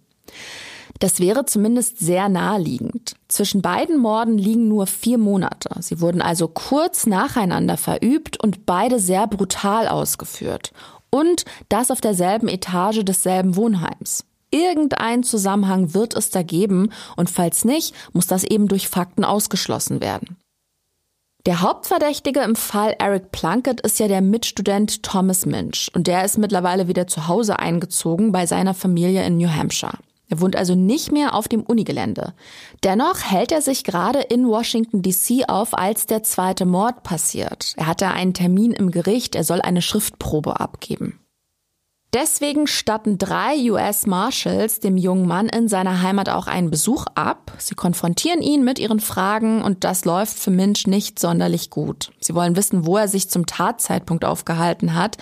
S8: Das wäre zumindest sehr naheliegend. Zwischen beiden Morden liegen nur vier Monate. Sie wurden also kurz nacheinander verübt und beide sehr brutal ausgeführt. Und das auf derselben Etage desselben Wohnheims. Irgendein Zusammenhang wird es da geben und falls nicht, muss das eben durch Fakten ausgeschlossen werden. Der Hauptverdächtige im Fall Eric Plunkett ist ja der Mitstudent Thomas Minch und der ist mittlerweile wieder zu Hause eingezogen bei seiner Familie in New Hampshire. Er wohnt also nicht mehr auf dem Unigelände. Dennoch hält er sich gerade in Washington DC auf, als der zweite Mord passiert. Er hatte einen Termin im Gericht, er soll eine Schriftprobe abgeben. Deswegen statten drei US Marshals dem jungen Mann in seiner Heimat auch einen Besuch ab. Sie konfrontieren ihn mit ihren Fragen und das läuft für Minch nicht sonderlich gut. Sie wollen wissen, wo er sich zum Tatzeitpunkt aufgehalten hat.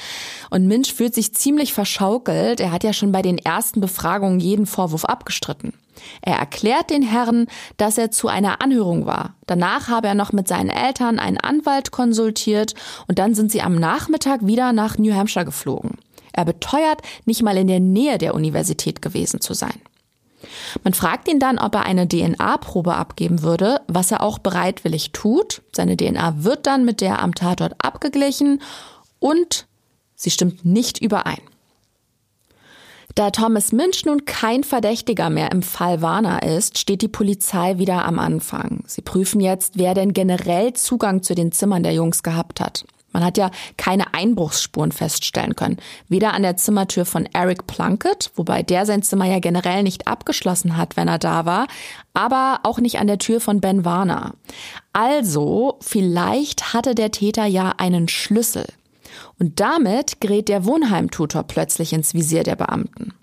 S8: Und Minch fühlt sich ziemlich verschaukelt. Er hat ja schon bei den ersten Befragungen jeden Vorwurf abgestritten. Er erklärt den Herren, dass er zu einer Anhörung war. Danach habe er noch mit seinen Eltern einen Anwalt konsultiert und dann sind sie am Nachmittag wieder nach New Hampshire geflogen. Er beteuert, nicht mal in der Nähe der Universität gewesen zu sein. Man fragt ihn dann, ob er eine DNA-Probe abgeben würde, was er auch bereitwillig tut. Seine DNA wird dann mit der am Tatort abgeglichen und sie stimmt nicht überein. Da Thomas Minch nun kein Verdächtiger mehr im Fall Warner ist, steht die Polizei wieder am Anfang. Sie prüfen jetzt, wer denn generell Zugang zu den Zimmern der Jungs gehabt hat. Man hat ja keine Einbruchsspuren feststellen können. Weder an der Zimmertür von Eric Plunkett, wobei der sein Zimmer ja generell nicht abgeschlossen hat, wenn er da war, aber auch nicht an der Tür von Ben Warner. Also, vielleicht hatte der Täter ja einen Schlüssel. Und damit gerät der Wohnheimtutor plötzlich ins Visier der Beamten.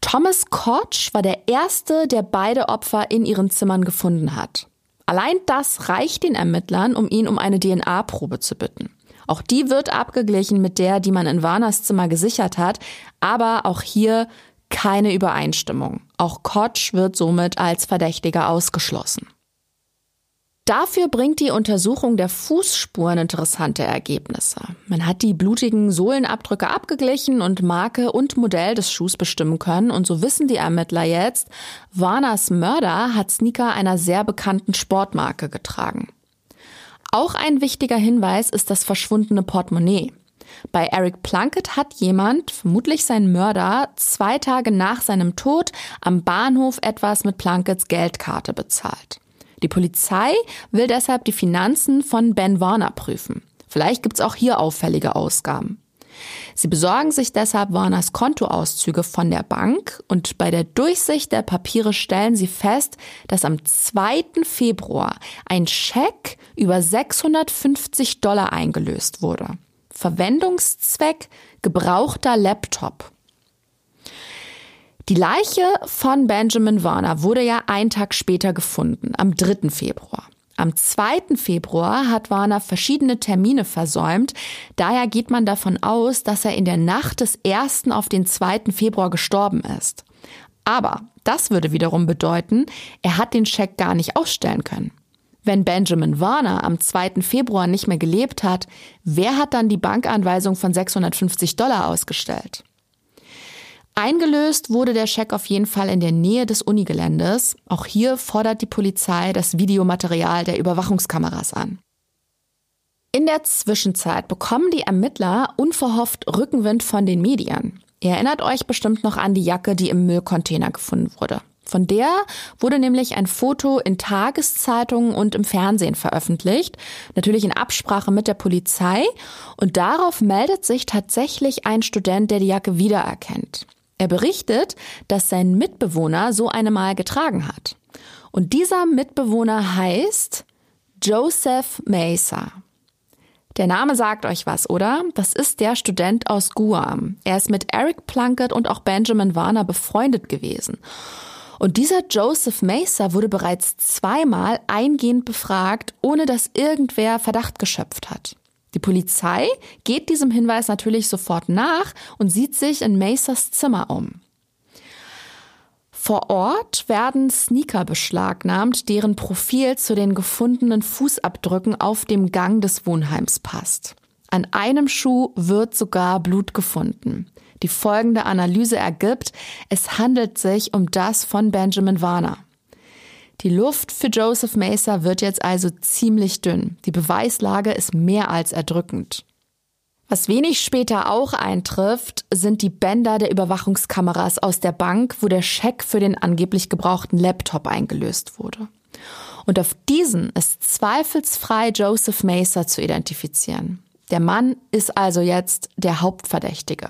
S8: Thomas Koch war der Erste, der beide Opfer in ihren Zimmern gefunden hat. Allein das reicht den Ermittlern, um ihn um eine DNA-Probe zu bitten. Auch die wird abgeglichen mit der, die man in Warners Zimmer gesichert hat, aber auch hier keine Übereinstimmung. Auch Koch wird somit als Verdächtiger ausgeschlossen. Dafür bringt die Untersuchung der Fußspuren interessante Ergebnisse. Man hat die blutigen Sohlenabdrücke abgeglichen und Marke und Modell des Schuhs bestimmen können. Und so wissen die Ermittler jetzt, Warners Mörder hat Sneaker einer sehr bekannten Sportmarke getragen. Auch ein wichtiger Hinweis ist das verschwundene Portemonnaie. Bei Eric Plunkett hat jemand, vermutlich sein Mörder, zwei Tage nach seinem Tod am Bahnhof etwas mit Plunketts Geldkarte bezahlt. Die Polizei will deshalb die Finanzen von Ben Warner prüfen. Vielleicht gibt's auch hier auffällige Ausgaben. Sie besorgen sich deshalb Warners Kontoauszüge von der Bank und bei der Durchsicht der Papiere stellen sie fest, dass am 2. Februar ein Scheck über 650 Dollar eingelöst wurde. Verwendungszweck gebrauchter Laptop. Die Leiche von Benjamin Warner wurde ja einen Tag später gefunden, am 3. Februar. Am 2. Februar hat Warner verschiedene Termine versäumt. Daher geht man davon aus, dass er in der Nacht des 1. auf den 2. Februar gestorben ist. Aber das würde wiederum bedeuten, er hat den Scheck gar nicht ausstellen können. Wenn Benjamin Warner am 2. Februar nicht mehr gelebt hat, wer hat dann die Bankanweisung von 650 Dollar ausgestellt? Eingelöst wurde der Scheck auf jeden Fall in der Nähe des Unigeländes. Auch hier fordert die Polizei das Videomaterial der Überwachungskameras an. In der Zwischenzeit bekommen die Ermittler unverhofft Rückenwind von den Medien. Ihr erinnert euch bestimmt noch an die Jacke, die im Müllcontainer gefunden wurde. Von der wurde nämlich ein Foto in Tageszeitungen und im Fernsehen veröffentlicht, natürlich in Absprache mit der Polizei, und darauf meldet sich tatsächlich ein Student, der die Jacke wiedererkennt. Er berichtet, dass sein Mitbewohner so eine mal getragen hat. Und dieser Mitbewohner heißt Joseph Mesa. Der Name sagt euch was, oder? Das ist der Student aus Guam. Er ist mit Eric Plunkett und auch Benjamin Warner befreundet gewesen. Und dieser Joseph Mesa wurde bereits zweimal eingehend befragt, ohne dass irgendwer Verdacht geschöpft hat. Die Polizei geht diesem Hinweis natürlich sofort nach und sieht sich in Masers Zimmer um. Vor Ort werden Sneaker beschlagnahmt, deren Profil zu den gefundenen Fußabdrücken auf dem Gang des Wohnheims passt. An einem Schuh wird sogar Blut gefunden. Die folgende Analyse ergibt, es handelt sich um das von Benjamin Warner. Die Luft für Joseph Mesa wird jetzt also ziemlich dünn. Die Beweislage ist mehr als erdrückend. Was wenig später auch eintrifft, sind die Bänder der Überwachungskameras aus der Bank, wo der Scheck für den angeblich gebrauchten Laptop eingelöst wurde. Und auf diesen ist zweifelsfrei Joseph Mesa zu identifizieren. Der Mann ist also jetzt der Hauptverdächtige.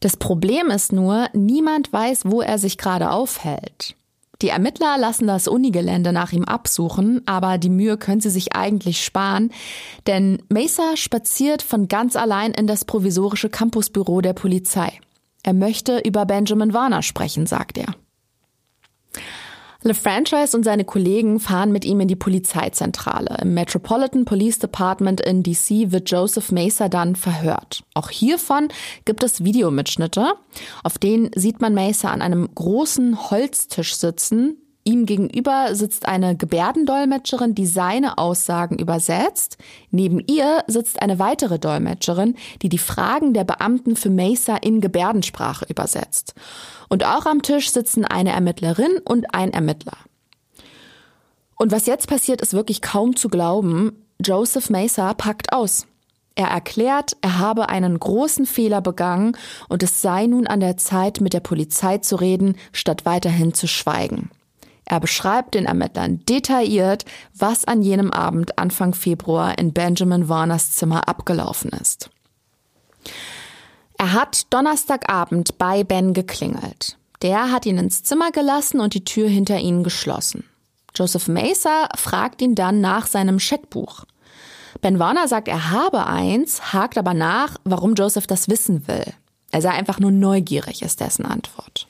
S8: Das Problem ist nur, niemand weiß, wo er sich gerade aufhält. Die Ermittler lassen das Unigelände nach ihm absuchen, aber die Mühe können sie sich eigentlich sparen, denn Mesa spaziert von ganz allein in das provisorische Campusbüro der Polizei. Er möchte über Benjamin Warner sprechen, sagt er. LeFranchise und seine Kollegen fahren mit ihm in die Polizeizentrale. Im Metropolitan Police Department in DC wird Joseph Mesa dann verhört. Auch hiervon gibt es Videomitschnitte. Auf denen sieht man Mesa an einem großen Holztisch sitzen. Ihm gegenüber sitzt eine Gebärdendolmetscherin, die seine Aussagen übersetzt. Neben ihr sitzt eine weitere Dolmetscherin, die die Fragen der Beamten für Mesa in Gebärdensprache übersetzt. Und auch am Tisch sitzen eine Ermittlerin und ein Ermittler. Und was jetzt passiert, ist wirklich kaum zu glauben. Joseph Mesa packt aus. Er erklärt, er habe einen großen Fehler begangen und es sei nun an der Zeit, mit der Polizei zu reden, statt weiterhin zu schweigen. Er beschreibt den Ermittlern detailliert, was an jenem Abend Anfang Februar in Benjamin Warners Zimmer abgelaufen ist. Er hat Donnerstagabend bei Ben geklingelt. Der hat ihn ins Zimmer gelassen und die Tür hinter ihnen geschlossen. Joseph Mesa fragt ihn dann nach seinem Scheckbuch. Ben Warner sagt, er habe eins, hakt aber nach, warum Joseph das wissen will. Er sei einfach nur neugierig, ist dessen Antwort.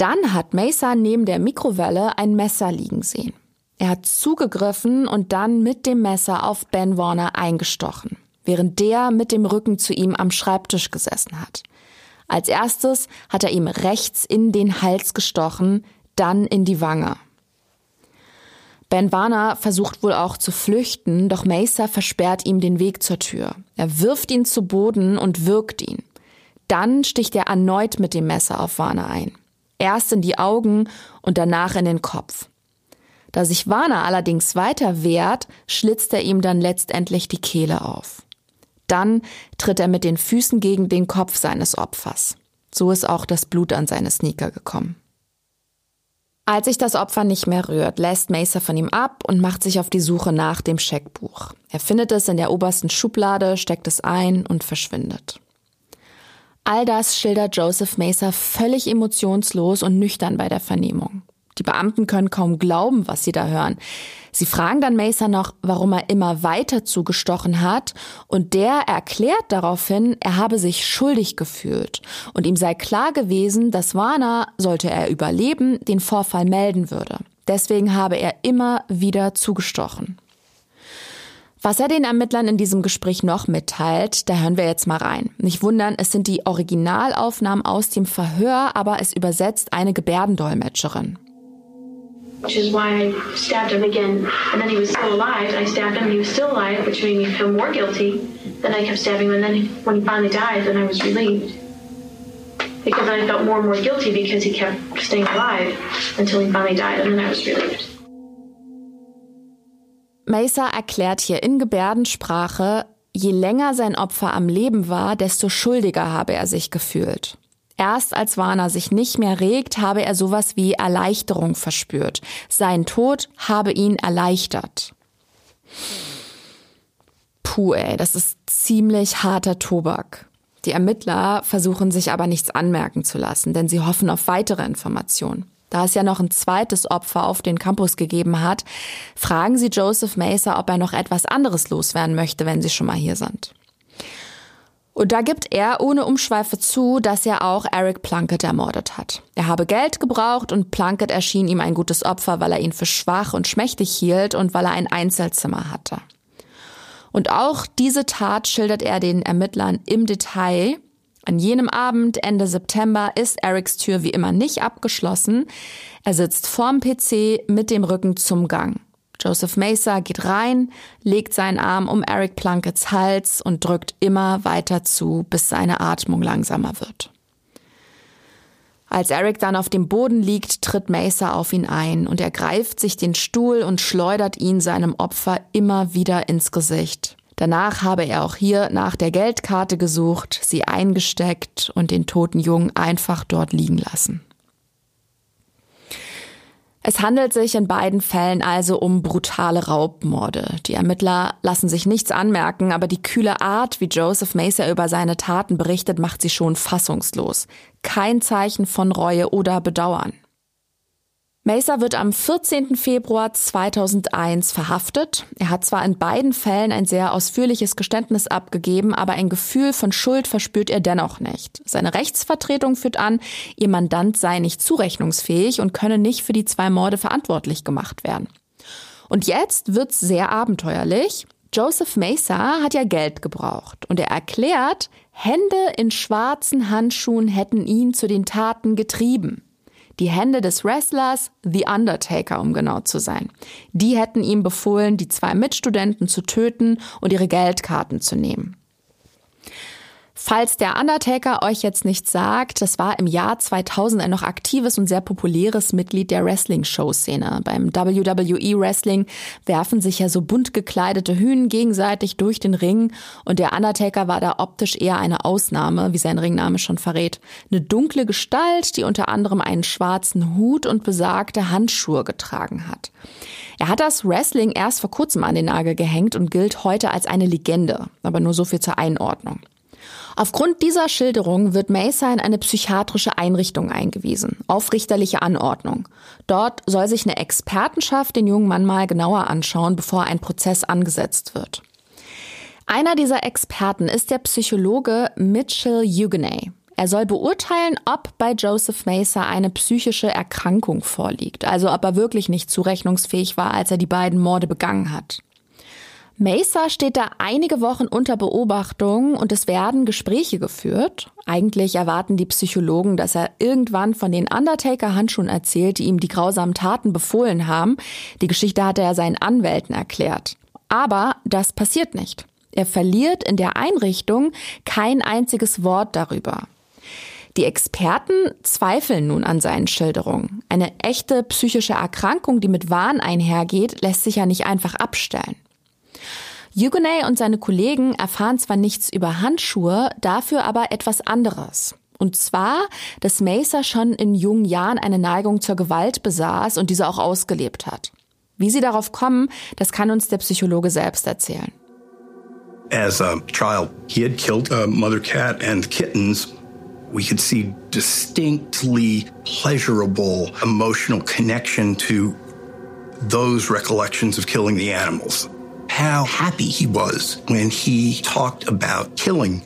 S8: Dann hat Mesa neben der Mikrowelle ein Messer liegen sehen. Er hat zugegriffen und dann mit dem Messer auf Ben Warner eingestochen, während der mit dem Rücken zu ihm am Schreibtisch gesessen hat. Als erstes hat er ihm rechts in den Hals gestochen, dann in die Wange. Ben Warner versucht wohl auch zu flüchten, doch Mesa versperrt ihm den Weg zur Tür. Er wirft ihn zu Boden und wirkt ihn. Dann sticht er erneut mit dem Messer auf Warner ein. Erst in die Augen und danach in den Kopf. Da sich Warner allerdings weiter wehrt, schlitzt er ihm dann letztendlich die Kehle auf. Dann tritt er mit den Füßen gegen den Kopf seines Opfers. So ist auch das Blut an seine Sneaker gekommen. Als sich das Opfer nicht mehr rührt, lässt Mesa von ihm ab und macht sich auf die Suche nach dem Scheckbuch. Er findet es in der obersten Schublade, steckt es ein und verschwindet. All das schildert Joseph Mesa völlig emotionslos und nüchtern bei der Vernehmung. Die Beamten können kaum glauben, was sie da hören. Sie fragen dann Mesa noch, warum er immer weiter zugestochen hat, und der erklärt daraufhin, er habe sich schuldig gefühlt und ihm sei klar gewesen, dass Warner, sollte er überleben, den Vorfall melden würde. Deswegen habe er immer wieder zugestochen. Was er den Ermittlern in diesem Gespräch noch mitteilt, da hören wir jetzt mal rein. Nicht wundern, es sind die Originalaufnahmen aus dem Verhör, aber es übersetzt eine Gebärdendolmetscherin.
S11: which is why I stabbed him again. And then he was still alive. I stabbed him, he was still alive, which made me feel more guilty. Then I kept stabbing him, and then when he finally died, then I was relieved. Because I felt more and more guilty because he kept staying alive until he finally died, and then I was relieved.
S8: Mesa erklärt hier in Gebärdensprache, je länger sein Opfer am Leben war, desto schuldiger habe er sich gefühlt. Erst als Warner sich nicht mehr regt, habe er sowas wie Erleichterung verspürt. Sein Tod habe ihn erleichtert. Puh, ey, das ist ziemlich harter Tobak. Die Ermittler versuchen sich aber nichts anmerken zu lassen, denn sie hoffen auf weitere Informationen. Da es ja noch ein zweites Opfer auf den Campus gegeben hat, fragen sie Joseph Mesa, ob er noch etwas anderes loswerden möchte, wenn sie schon mal hier sind. Und da gibt er ohne Umschweife zu, dass er auch Eric Plunkett ermordet hat. Er habe Geld gebraucht und Plunkett erschien ihm ein gutes Opfer, weil er ihn für schwach und schmächtig hielt und weil er ein Einzelzimmer hatte. Und auch diese Tat schildert er den Ermittlern im Detail. An jenem Abend, Ende September, ist Erics Tür wie immer nicht abgeschlossen. Er sitzt vorm PC mit dem Rücken zum Gang. Joseph Mesa geht rein, legt seinen Arm um Eric Plunketts Hals und drückt immer weiter zu, bis seine Atmung langsamer wird. Als Eric dann auf dem Boden liegt, tritt Mesa auf ihn ein und er greift sich den Stuhl und schleudert ihn seinem Opfer immer wieder ins Gesicht. Danach habe er auch hier nach der Geldkarte gesucht, sie eingesteckt und den toten Jungen einfach dort liegen lassen. Es handelt sich in beiden Fällen also um brutale Raubmorde. Die Ermittler lassen sich nichts anmerken, aber die kühle Art, wie Joseph Macer über seine Taten berichtet, macht sie schon fassungslos. Kein Zeichen von Reue oder Bedauern. Mesa wird am 14. Februar 2001 verhaftet. Er hat zwar in beiden Fällen ein sehr ausführliches Geständnis abgegeben, aber ein Gefühl von Schuld verspürt er dennoch nicht. Seine Rechtsvertretung führt an, ihr Mandant sei nicht zurechnungsfähig und könne nicht für die zwei Morde verantwortlich gemacht werden. Und jetzt wird's sehr abenteuerlich. Joseph Mesa hat ja Geld gebraucht und er erklärt, Hände in schwarzen Handschuhen hätten ihn zu den Taten getrieben. Die Hände des Wrestlers, The Undertaker, um genau zu sein. Die hätten ihm befohlen, die zwei Mitstudenten zu töten und ihre Geldkarten zu nehmen. Falls der Undertaker euch jetzt nichts sagt, das war im Jahr 2000 ein noch aktives und sehr populäres Mitglied der Wrestling-Show-Szene. Beim WWE Wrestling werfen sich ja so bunt gekleidete Hühn gegenseitig durch den Ring und der Undertaker war da optisch eher eine Ausnahme, wie sein Ringname schon verrät. Eine dunkle Gestalt, die unter anderem einen schwarzen Hut und besagte Handschuhe getragen hat. Er hat das Wrestling erst vor kurzem an den Nagel gehängt und gilt heute als eine Legende, aber nur so viel zur Einordnung. Aufgrund dieser Schilderung wird Mesa in eine psychiatrische Einrichtung eingewiesen, auf richterliche Anordnung. Dort soll sich eine Expertenschaft den jungen Mann mal genauer anschauen, bevor ein Prozess angesetzt wird. Einer dieser Experten ist der Psychologe Mitchell Huguenay. Er soll beurteilen, ob bei Joseph Mesa eine psychische Erkrankung vorliegt, also ob er wirklich nicht zurechnungsfähig war, als er die beiden Morde begangen hat. Mesa steht da einige Wochen unter Beobachtung und es werden Gespräche geführt. Eigentlich erwarten die Psychologen, dass er irgendwann von den Undertaker-Handschuhen erzählt, die ihm die grausamen Taten befohlen haben. Die Geschichte hat er seinen Anwälten erklärt. Aber das passiert nicht. Er verliert in der Einrichtung kein einziges Wort darüber. Die Experten zweifeln nun an seinen Schilderungen. Eine echte psychische Erkrankung, die mit Wahn einhergeht, lässt sich ja nicht einfach abstellen. Hugonay und seine Kollegen erfahren zwar nichts über Handschuhe, dafür aber etwas anderes. Und zwar, dass Mesa schon in jungen Jahren eine Neigung zur Gewalt besaß und diese auch ausgelebt hat. Wie sie darauf kommen, das kann uns der Psychologe selbst erzählen.
S12: As a child, he had killed a mother cat and kittens. We could see distinctly pleasurable emotional connection to those recollections of killing the animals how happy he was when he talked about killing.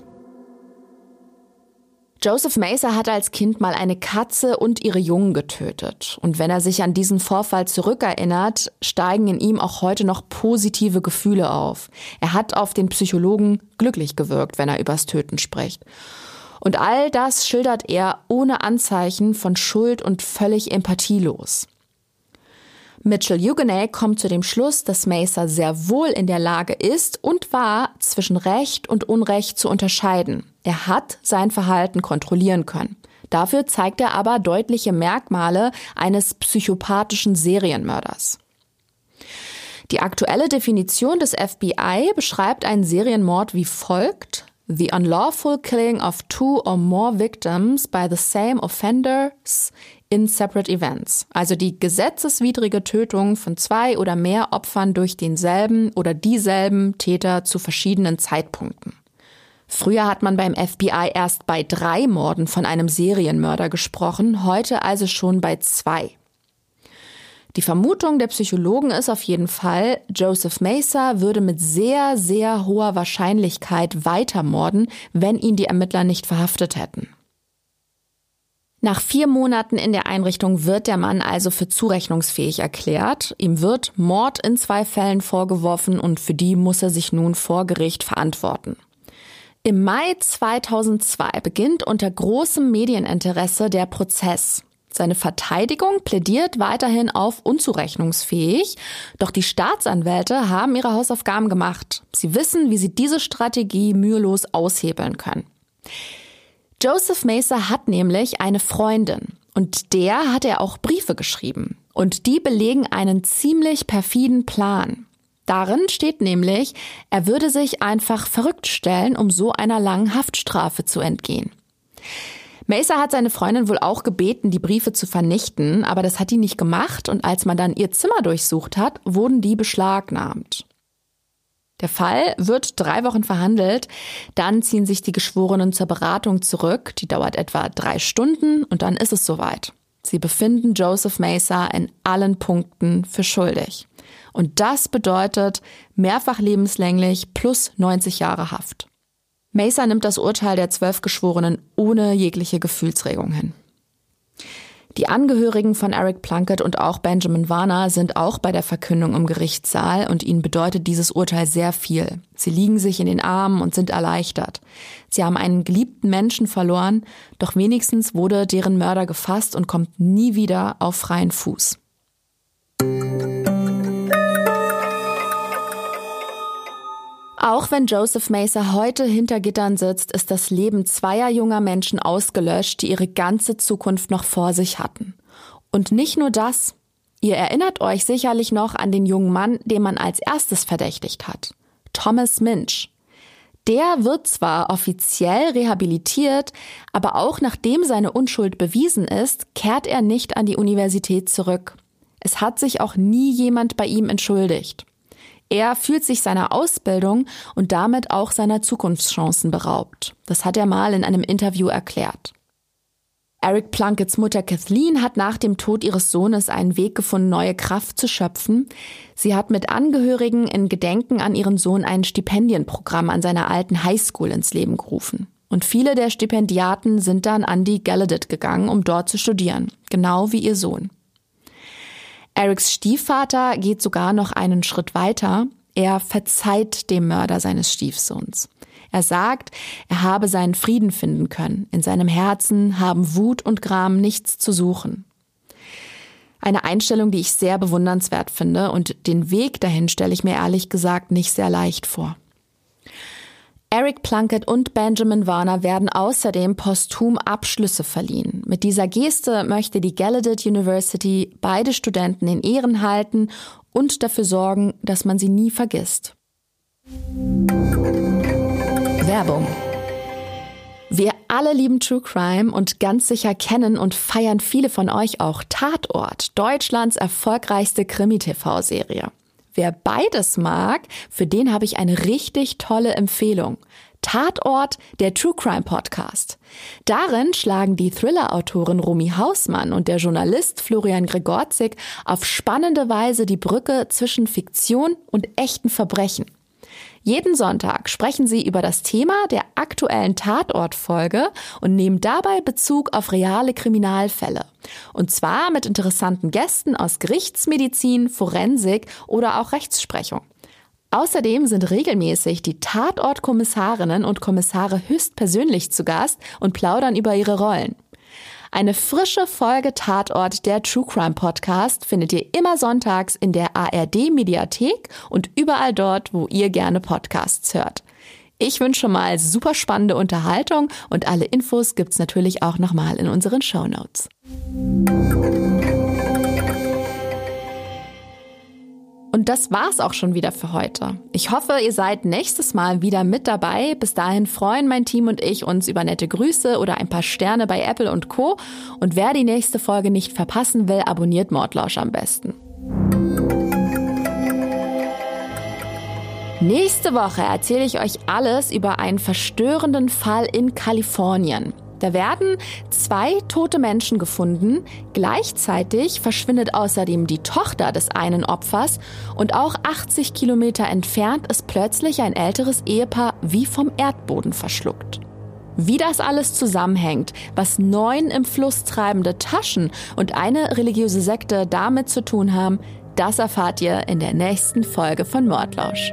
S8: Joseph Macer hat als Kind mal eine Katze und ihre Jungen getötet. Und wenn er sich an diesen Vorfall zurückerinnert, steigen in ihm auch heute noch positive Gefühle auf. Er hat auf den Psychologen glücklich gewirkt, wenn er übers Töten spricht. Und all das schildert er ohne Anzeichen von Schuld und völlig empathielos. Mitchell Huguenay kommt zu dem Schluss, dass Macer sehr wohl in der Lage ist und war, zwischen Recht und Unrecht zu unterscheiden. Er hat sein Verhalten kontrollieren können. Dafür zeigt er aber deutliche Merkmale eines psychopathischen Serienmörders. Die aktuelle Definition des FBI beschreibt einen Serienmord wie folgt. The unlawful killing of two or more victims by the same offenders in separate events, also die gesetzeswidrige Tötung von zwei oder mehr Opfern durch denselben oder dieselben Täter zu verschiedenen Zeitpunkten. Früher hat man beim FBI erst bei drei Morden von einem Serienmörder gesprochen, heute also schon bei zwei. Die Vermutung der Psychologen ist auf jeden Fall, Joseph Mesa würde mit sehr, sehr hoher Wahrscheinlichkeit weitermorden, wenn ihn die Ermittler nicht verhaftet hätten. Nach vier Monaten in der Einrichtung wird der Mann also für zurechnungsfähig erklärt. Ihm wird Mord in zwei Fällen vorgeworfen und für die muss er sich nun vor Gericht verantworten. Im Mai 2002 beginnt unter großem Medieninteresse der Prozess. Seine Verteidigung plädiert weiterhin auf unzurechnungsfähig, doch die Staatsanwälte haben ihre Hausaufgaben gemacht. Sie wissen, wie sie diese Strategie mühelos aushebeln können. Joseph Macer hat nämlich eine Freundin und der hat er auch Briefe geschrieben. Und die belegen einen ziemlich perfiden Plan. Darin steht nämlich, er würde sich einfach verrückt stellen, um so einer langen Haftstrafe zu entgehen. Macer hat seine Freundin wohl auch gebeten, die Briefe zu vernichten, aber das hat die nicht gemacht und als man dann ihr Zimmer durchsucht hat, wurden die beschlagnahmt. Der Fall wird drei Wochen verhandelt, dann ziehen sich die Geschworenen zur Beratung zurück, die dauert etwa drei Stunden und dann ist es soweit. Sie befinden Joseph Mesa in allen Punkten für schuldig. Und das bedeutet mehrfach lebenslänglich plus 90 Jahre Haft. Mesa nimmt das Urteil der zwölf Geschworenen ohne jegliche Gefühlsregung hin. Die Angehörigen von Eric Plunkett und auch Benjamin Warner sind auch bei der Verkündung im Gerichtssaal und ihnen bedeutet dieses Urteil sehr viel. Sie liegen sich in den Armen und sind erleichtert. Sie haben einen geliebten Menschen verloren, doch wenigstens wurde deren Mörder gefasst und kommt nie wieder auf freien Fuß. Auch wenn Joseph Macer heute hinter Gittern sitzt, ist das Leben zweier junger Menschen ausgelöscht, die ihre ganze Zukunft noch vor sich hatten. Und nicht nur das. Ihr erinnert euch sicherlich noch an den jungen Mann, den man als erstes verdächtigt hat. Thomas Minch. Der wird zwar offiziell rehabilitiert, aber auch nachdem seine Unschuld bewiesen ist, kehrt er nicht an die Universität zurück. Es hat sich auch nie jemand bei ihm entschuldigt. Er fühlt sich seiner Ausbildung und damit auch seiner Zukunftschancen beraubt. Das hat er mal in einem Interview erklärt. Eric Plunkets Mutter Kathleen hat nach dem Tod ihres Sohnes einen Weg gefunden, neue Kraft zu schöpfen. Sie hat mit Angehörigen in Gedenken an ihren Sohn ein Stipendienprogramm an seiner alten Highschool ins Leben gerufen. Und viele der Stipendiaten sind dann an die Gallaudet gegangen, um dort zu studieren, genau wie ihr Sohn. Erics Stiefvater geht sogar noch einen Schritt weiter. Er verzeiht dem Mörder seines Stiefsohns. Er sagt, er habe seinen Frieden finden können. In seinem Herzen haben Wut und Gram nichts zu suchen. Eine Einstellung, die ich sehr bewundernswert finde und den Weg dahin stelle ich mir ehrlich gesagt nicht sehr leicht vor. Eric Plunkett und Benjamin Warner werden außerdem posthum Abschlüsse verliehen. Mit dieser Geste möchte die Gallaudet University beide Studenten in Ehren halten und dafür sorgen, dass man sie nie vergisst. Werbung wir alle lieben True Crime und ganz sicher kennen und feiern viele von euch auch Tatort, Deutschlands erfolgreichste Krimi-TV-Serie. Wer beides mag, für den habe ich eine richtig tolle Empfehlung. Tatort, der True Crime Podcast. Darin schlagen die Thriller-Autorin Romy Hausmann und der Journalist Florian Gregorzik auf spannende Weise die Brücke zwischen Fiktion und echten Verbrechen. Jeden Sonntag sprechen sie über das Thema der aktuellen Tatortfolge und nehmen dabei Bezug auf reale Kriminalfälle. Und zwar mit interessanten Gästen aus Gerichtsmedizin, Forensik oder auch Rechtsprechung. Außerdem sind regelmäßig die Tatortkommissarinnen und Kommissare höchstpersönlich zu Gast und plaudern über ihre Rollen. Eine frische Folge Tatort der True Crime Podcast findet ihr immer sonntags in der ARD Mediathek und überall dort, wo ihr gerne Podcasts hört. Ich wünsche mal super spannende Unterhaltung und alle Infos gibt's natürlich auch nochmal in unseren Show Notes. Und das war's auch schon wieder für heute. Ich hoffe, ihr seid nächstes Mal wieder mit dabei. Bis dahin freuen mein Team und ich uns über nette Grüße oder ein paar Sterne bei Apple und Co. Und wer die nächste Folge nicht verpassen will, abonniert Mordlausch am besten. Nächste Woche erzähle ich euch alles über einen verstörenden Fall in Kalifornien. Da werden zwei tote Menschen gefunden. Gleichzeitig verschwindet außerdem die Tochter des einen Opfers und auch 80 Kilometer entfernt ist plötzlich ein älteres Ehepaar wie vom Erdboden verschluckt. Wie das alles zusammenhängt, was neun im Fluss treibende Taschen und eine religiöse Sekte damit zu tun haben, das erfahrt ihr in der nächsten Folge von Mordlausch.